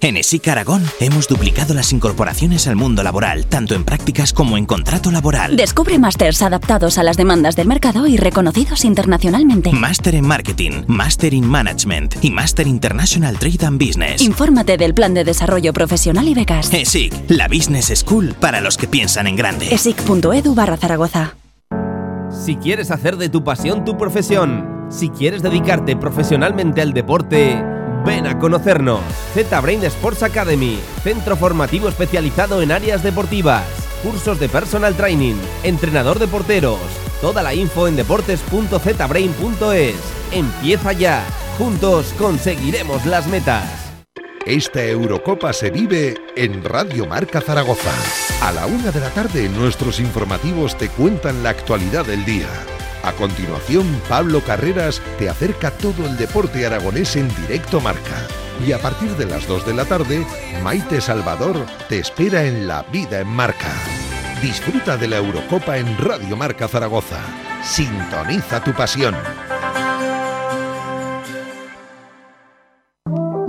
En ESIC Aragón hemos duplicado las incorporaciones al mundo laboral, tanto en prácticas como en contrato laboral. Descubre másters adaptados a las demandas del mercado y reconocidos internacionalmente. Máster en Marketing, Máster in Management y Máster International Trade and Business. Infórmate del plan de desarrollo profesional y becas. ESIC, la Business School para los que piensan en grande. esic.edu barra Zaragoza. Si quieres hacer de tu pasión tu profesión, si quieres dedicarte profesionalmente al deporte, ven a conocernos. Z-Brain Sports Academy, centro formativo especializado en áreas deportivas, cursos de personal training, entrenador de porteros. Toda la info en deportes.zbrain.es. Empieza ya. Juntos conseguiremos las metas. Esta Eurocopa se vive en Radio Marca Zaragoza. A la una de la tarde, nuestros informativos te cuentan la actualidad del día. A continuación, Pablo Carreras te acerca todo el deporte aragonés en directo marca. Y a partir de las 2 de la tarde, Maite Salvador te espera en La Vida en Marca. Disfruta de la Eurocopa en Radio Marca Zaragoza. Sintoniza tu pasión.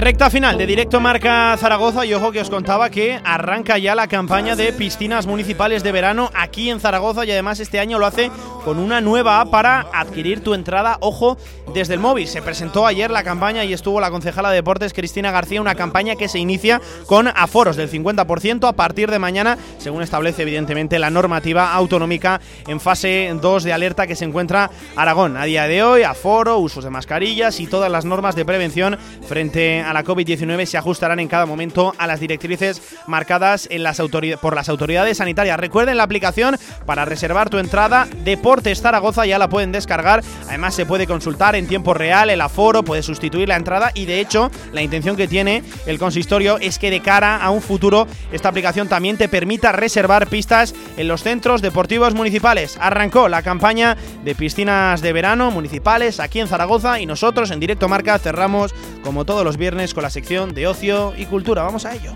Recta final de Directo Marca Zaragoza y ojo que os contaba que arranca ya la campaña de piscinas municipales de verano aquí en Zaragoza y además este año lo hace con una nueva para adquirir tu entrada, ojo, desde el móvil. Se presentó ayer la campaña y estuvo la concejala de deportes Cristina García, una campaña que se inicia con aforos del 50% a partir de mañana, según establece evidentemente la normativa autonómica en fase 2 de alerta que se encuentra Aragón. A día de hoy, aforo, usos de mascarillas y todas las normas de prevención frente a la COVID-19 se ajustarán en cada momento a las directrices marcadas en las por las autoridades sanitarias. Recuerden la aplicación para reservar tu entrada. Deportes Zaragoza ya la pueden descargar. Además se puede consultar en tiempo real el aforo, puede sustituir la entrada y de hecho la intención que tiene el consistorio es que de cara a un futuro esta aplicación también te permita reservar pistas en los centros deportivos municipales. Arrancó la campaña de piscinas de verano municipales aquí en Zaragoza y nosotros en directo marca cerramos como todos los viernes con la sección de ocio y cultura. Vamos a ello.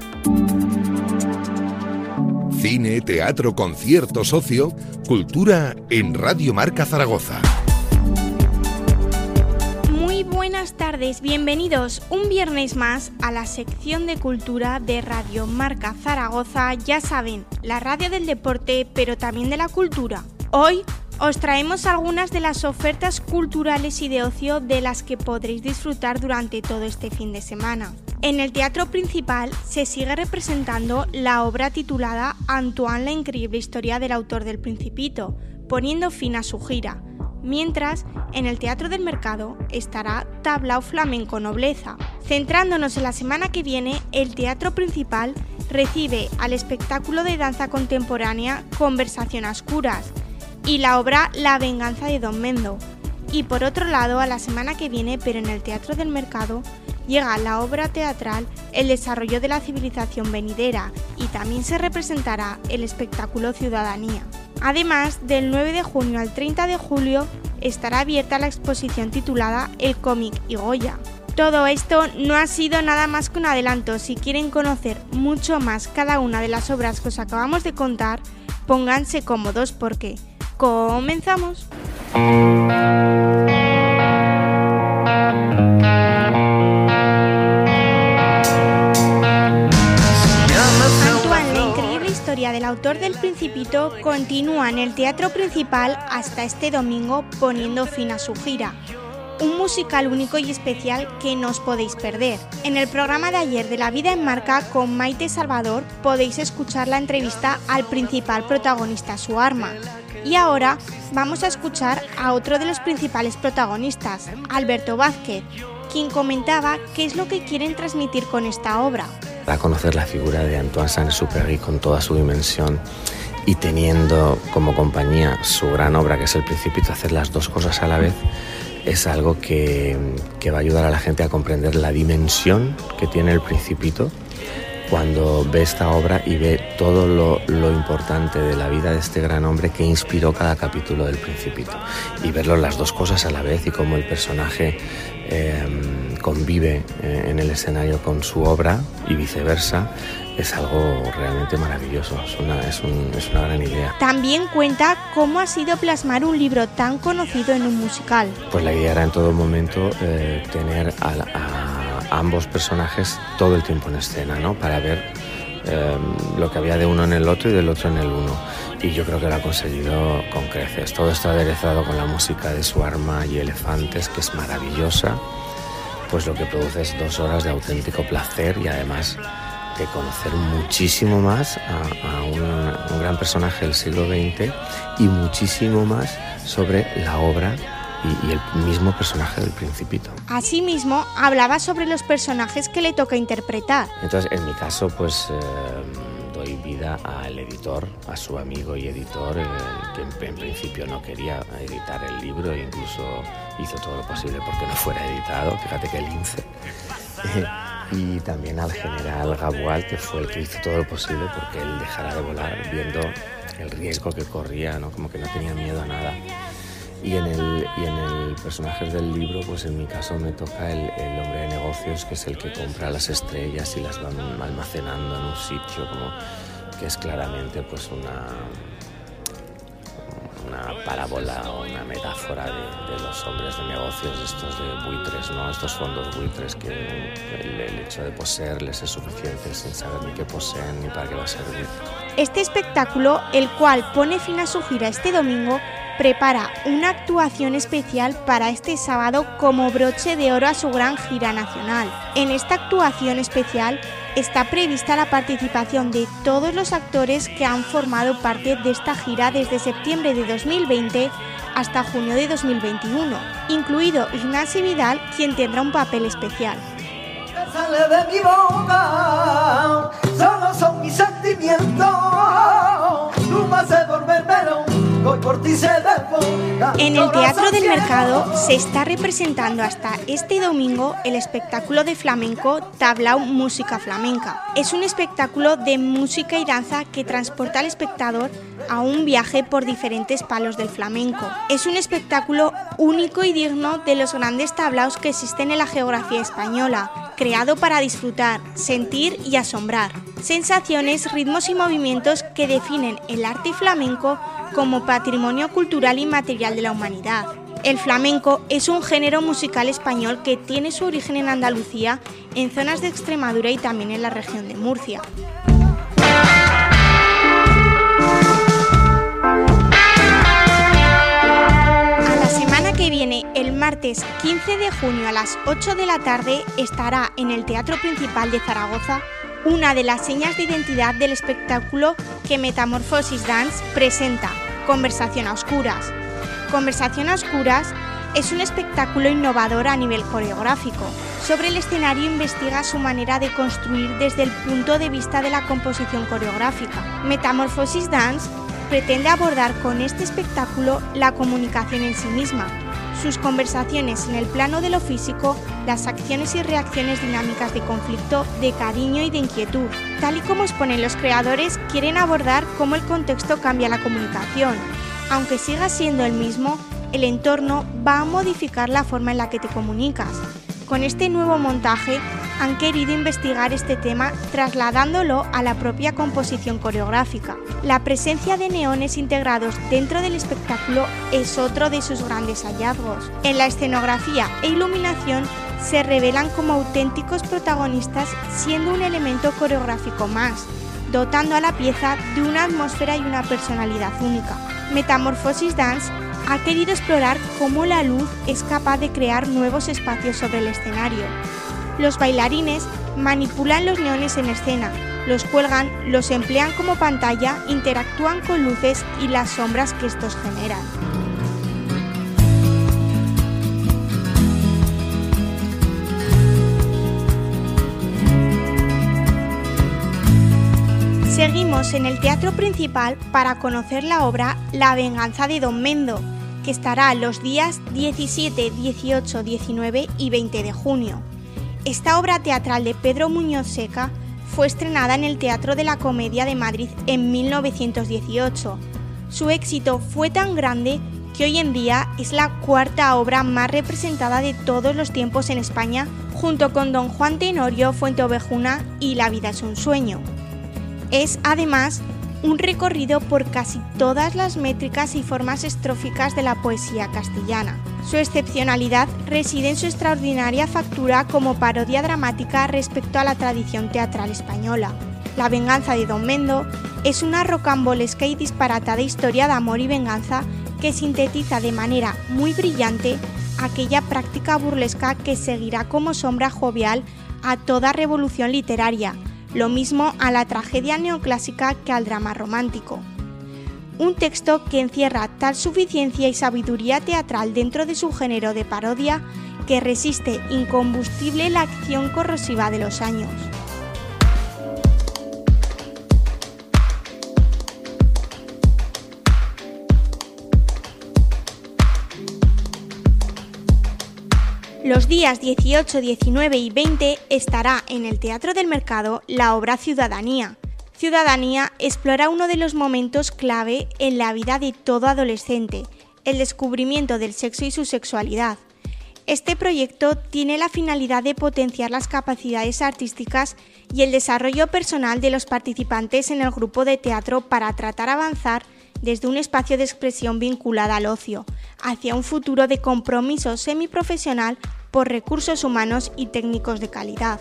Cine, teatro, conciertos, ocio, cultura en Radio Marca Zaragoza. Muy buenas tardes, bienvenidos un viernes más a la sección de cultura de Radio Marca Zaragoza. Ya saben, la radio del deporte, pero también de la cultura. Hoy os traemos algunas de las ofertas culturales y de ocio de las que podréis disfrutar durante todo este fin de semana. En el teatro principal se sigue representando la obra titulada Antoine la increíble historia del autor del Principito, poniendo fin a su gira, mientras en el Teatro del Mercado estará Tablao Flamenco Nobleza. Centrándonos en la semana que viene, el teatro principal recibe al espectáculo de danza contemporánea Conversación a Oscuras, y la obra La venganza de Don Mendo. Y por otro lado, a la semana que viene, pero en el Teatro del Mercado, llega la obra teatral El desarrollo de la civilización venidera y también se representará el espectáculo Ciudadanía. Además, del 9 de junio al 30 de julio estará abierta la exposición titulada El cómic y Goya. Todo esto no ha sido nada más que un adelanto. Si quieren conocer mucho más cada una de las obras que os acabamos de contar, pónganse cómodos porque Comenzamos. Antoine, la increíble historia del autor del Principito continúa en el teatro principal hasta este domingo poniendo fin a su gira un musical único y especial que no os podéis perder. En el programa de ayer de La Vida en Marca con Maite Salvador podéis escuchar la entrevista al principal protagonista, su arma. Y ahora vamos a escuchar a otro de los principales protagonistas, Alberto Vázquez, quien comentaba qué es lo que quieren transmitir con esta obra. Para conocer la figura de Antoine Saint-Exupéry con toda su dimensión y teniendo como compañía su gran obra que es El Principito, hacer las dos cosas a la vez, es algo que, que, va a ayudar a la gente a comprender la dimensión que tiene el principito cuando ve esta obra y ve todo lo, lo, importante de la vida de este gran hombre que inspiró cada capítulo del Principito. Y verlo las dos cosas a la vez y cómo el personaje eh, convive en el escenario con su obra y viceversa, es algo realmente maravilloso, es una, es, un, es una gran idea. También cuenta cómo ha sido plasmar un libro tan conocido en un musical. Pues la idea era en todo momento eh, tener a, a, ambos personajes todo el tiempo en escena, ¿no? Para ver eh, lo que había de uno en el otro y del otro en el uno. Y yo creo que lo ha conseguido con creces. Todo está aderezado con la música de su arma y elefantes, que es maravillosa. Pues lo que produce es dos horas de auténtico placer y además de conocer muchísimo más a, a un, un, gran personaje del siglo XX y muchísimo más sobre la obra y, y, el mismo personaje del principito. Asimismo, hablaba sobre los personajes que le toca interpretar. Entonces, en mi caso, pues eh, doy vida al editor, a su amigo y editor, eh, que en, en, principio no quería editar el libro e incluso hizo todo lo posible porque no fuera editado. Fíjate que lince. y también al general Gabual, que fue el que hizo todo lo posible porque él dejara de volar viendo el riesgo que corría, ¿no? como que no tenía miedo a nada. Y en el, y en el personaje del libro, pues en mi caso me toca el, el hombre de negocios, que es el que compra las estrellas y las va almacenando en un sitio, como que es claramente pues una, una parábola o una metáfora de, de los hombres de negocios, estos de buitres, ¿no? estos fondos buitres que el, el hecho de poseerles es suficiente sin saber ni qué poseen ni para qué va a servir. Este espectáculo, el cual pone fin a su gira este domingo, prepara una actuación especial para este sábado como broche de oro a su gran gira nacional. En esta actuación especial está prevista la participación de todos los actores que han formado parte de esta gira desde septiembre de 2020 hasta junio de 2021, incluido Ignacio Vidal, quien tendrá un papel especial. solo son mis sentimientos. En el Teatro del Mercado se está representando hasta este domingo el espectáculo de flamenco Tablao Música Flamenca. Es un espectáculo de música y danza que transporta al espectador a un viaje por diferentes palos del flamenco. Es un espectáculo único y digno de los grandes tablaos que existen en la geografía española, creado para disfrutar, sentir y asombrar. Sensaciones, ritmos y movimientos que definen el arte flamenco como patrimonio cultural y material de la humanidad. El flamenco es un género musical español que tiene su origen en Andalucía, en zonas de Extremadura y también en la región de Murcia. A la semana que viene, el martes 15 de junio a las 8 de la tarde, estará en el Teatro Principal de Zaragoza una de las señas de identidad del espectáculo que Metamorphosis Dance presenta, Conversación a Oscuras. Conversación a Oscuras es un espectáculo innovador a nivel coreográfico. Sobre el escenario investiga su manera de construir desde el punto de vista de la composición coreográfica. Metamorphosis Dance pretende abordar con este espectáculo la comunicación en sí misma, sus conversaciones en el plano de lo físico, las acciones y reacciones dinámicas de conflicto, de cariño y de inquietud. Tal y como exponen los creadores, quieren abordar cómo el contexto cambia la comunicación. Aunque siga siendo el mismo, el entorno va a modificar la forma en la que te comunicas. Con este nuevo montaje han querido investigar este tema trasladándolo a la propia composición coreográfica. La presencia de neones integrados dentro del espectáculo es otro de sus grandes hallazgos. En la escenografía e iluminación se revelan como auténticos protagonistas siendo un elemento coreográfico más, dotando a la pieza de una atmósfera y una personalidad única. Metamorphosis Dance ha querido explorar cómo la luz es capaz de crear nuevos espacios sobre el escenario. Los bailarines manipulan los neones en escena, los cuelgan, los emplean como pantalla, interactúan con luces y las sombras que estos generan. Seguimos en el teatro principal para conocer la obra La venganza de Don Mendo, que estará los días 17, 18, 19 y 20 de junio. Esta obra teatral de Pedro Muñoz Seca fue estrenada en el Teatro de la Comedia de Madrid en 1918. Su éxito fue tan grande que hoy en día es la cuarta obra más representada de todos los tiempos en España, junto con Don Juan Tenorio, Fuenteovejuna y La vida es un sueño. Es además un recorrido por casi todas las métricas y formas estróficas de la poesía castellana. Su excepcionalidad reside en su extraordinaria factura como parodia dramática respecto a la tradición teatral española. La venganza de Don Mendo es una rocambolesca y disparatada historia de amor y venganza que sintetiza de manera muy brillante aquella práctica burlesca que seguirá como sombra jovial a toda revolución literaria, lo mismo a la tragedia neoclásica que al drama romántico. Un texto que encierra tal suficiencia y sabiduría teatral dentro de su género de parodia que resiste incombustible la acción corrosiva de los años. Los días 18, 19 y 20 estará en el Teatro del Mercado la obra Ciudadanía. Ciudadanía explora uno de los momentos clave en la vida de todo adolescente, el descubrimiento del sexo y su sexualidad. Este proyecto tiene la finalidad de potenciar las capacidades artísticas y el desarrollo personal de los participantes en el grupo de teatro para tratar avanzar desde un espacio de expresión vinculada al ocio, hacia un futuro de compromiso semiprofesional por recursos humanos y técnicos de calidad.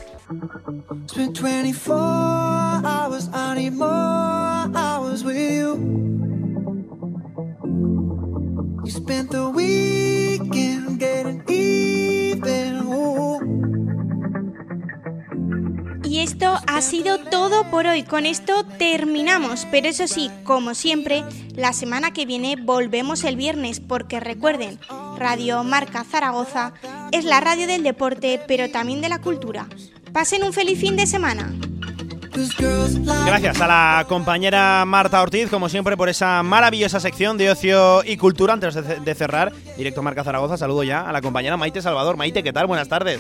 Y esto ha sido todo por hoy. Con esto terminamos. Pero eso sí, como siempre, la semana que viene volvemos el viernes porque recuerden, Radio Marca Zaragoza es la radio del deporte, pero también de la cultura. Pasen un feliz fin de semana. Gracias a la compañera Marta Ortiz, como siempre, por esa maravillosa sección de ocio y cultura. Antes de, cerrar, directo Marca Zaragoza, saludo ya a la compañera Maite Salvador. Maite, ¿qué tal? Buenas tardes.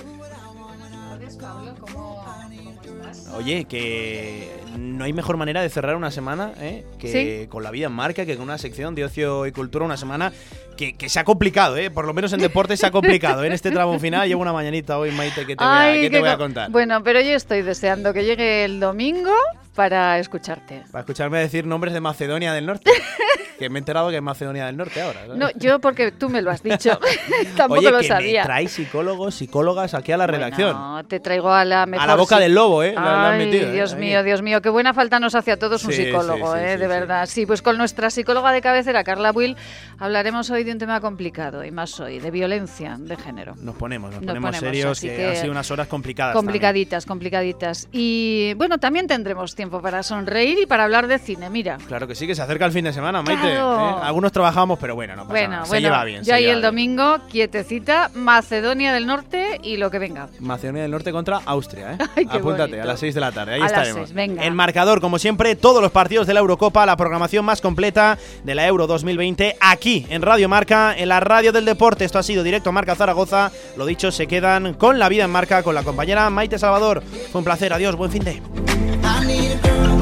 Oye, que no hay mejor manera de cerrar una semana ¿eh? que Sí. con la vida en marca, que con una sección de ocio y cultura, una semana que, que se ha complicado, ¿eh? por lo menos en deporte se ha complicado. ¿eh? En este tramo final llevo una mañanita hoy, Maite, que te voy a, Ay, que te qué voy a co- contar. Bueno, pero yo estoy deseando que llegue el domingo para escucharte. Para escucharme decir nombres de Macedonia del Norte. que me he enterado que es Macedonia del Norte ahora. ¿sabes? No, yo porque tú me lo has dicho. Tampoco Oye, lo que sabía. me traes psicólogos, psicólogas aquí a la redacción. No, te traigo a la mejor. a la boca del lobo, ¿eh? La- la Ay, metido, ¿eh? Dios Ahí. mío, Dios mío, qué buena falta nos hace a todos un Sí, psicólogo, sí, sí, ¿eh? de verdad. Sí, pues con nuestra psicóloga de cabecera, Carla Will, hablaremos hoy de un tema complicado y más hoy, de violencia de género. Nos ponemos, nos, Nos ponemos, ponemos, serios, que, que han sido unas horas complicadas. también. Complicaditas, complicaditas. Y bueno, también tendremos tiempo para sonreír y para hablar de cine, mira. Claro que sí, que se acerca el fin de semana, Maite. Claro. ¿eh? Algunos trabajamos, pero bueno, no pasa Bueno, nada. Se bueno, lleva bien. yo ahí el bien. domingo, quietecita, Macedonia del Norte y lo que venga. Macedonia del Norte contra Austria, ¿eh? Ay, Apúntate, bonito. a las 6 de la tarde, ahí A las estaremos. seis, venga. En marcador, como siempre, todos los partidos de la Eurocopa, la programación más completa de la Euro 2020, aquí en Radio Marca, en la radio del deporte. Esto ha sido directo Marca Zaragoza. Lo dicho, se quedan con la vida en marca con la compañera Maite Salvador. Fue un placer, adiós, buen fin de. girl.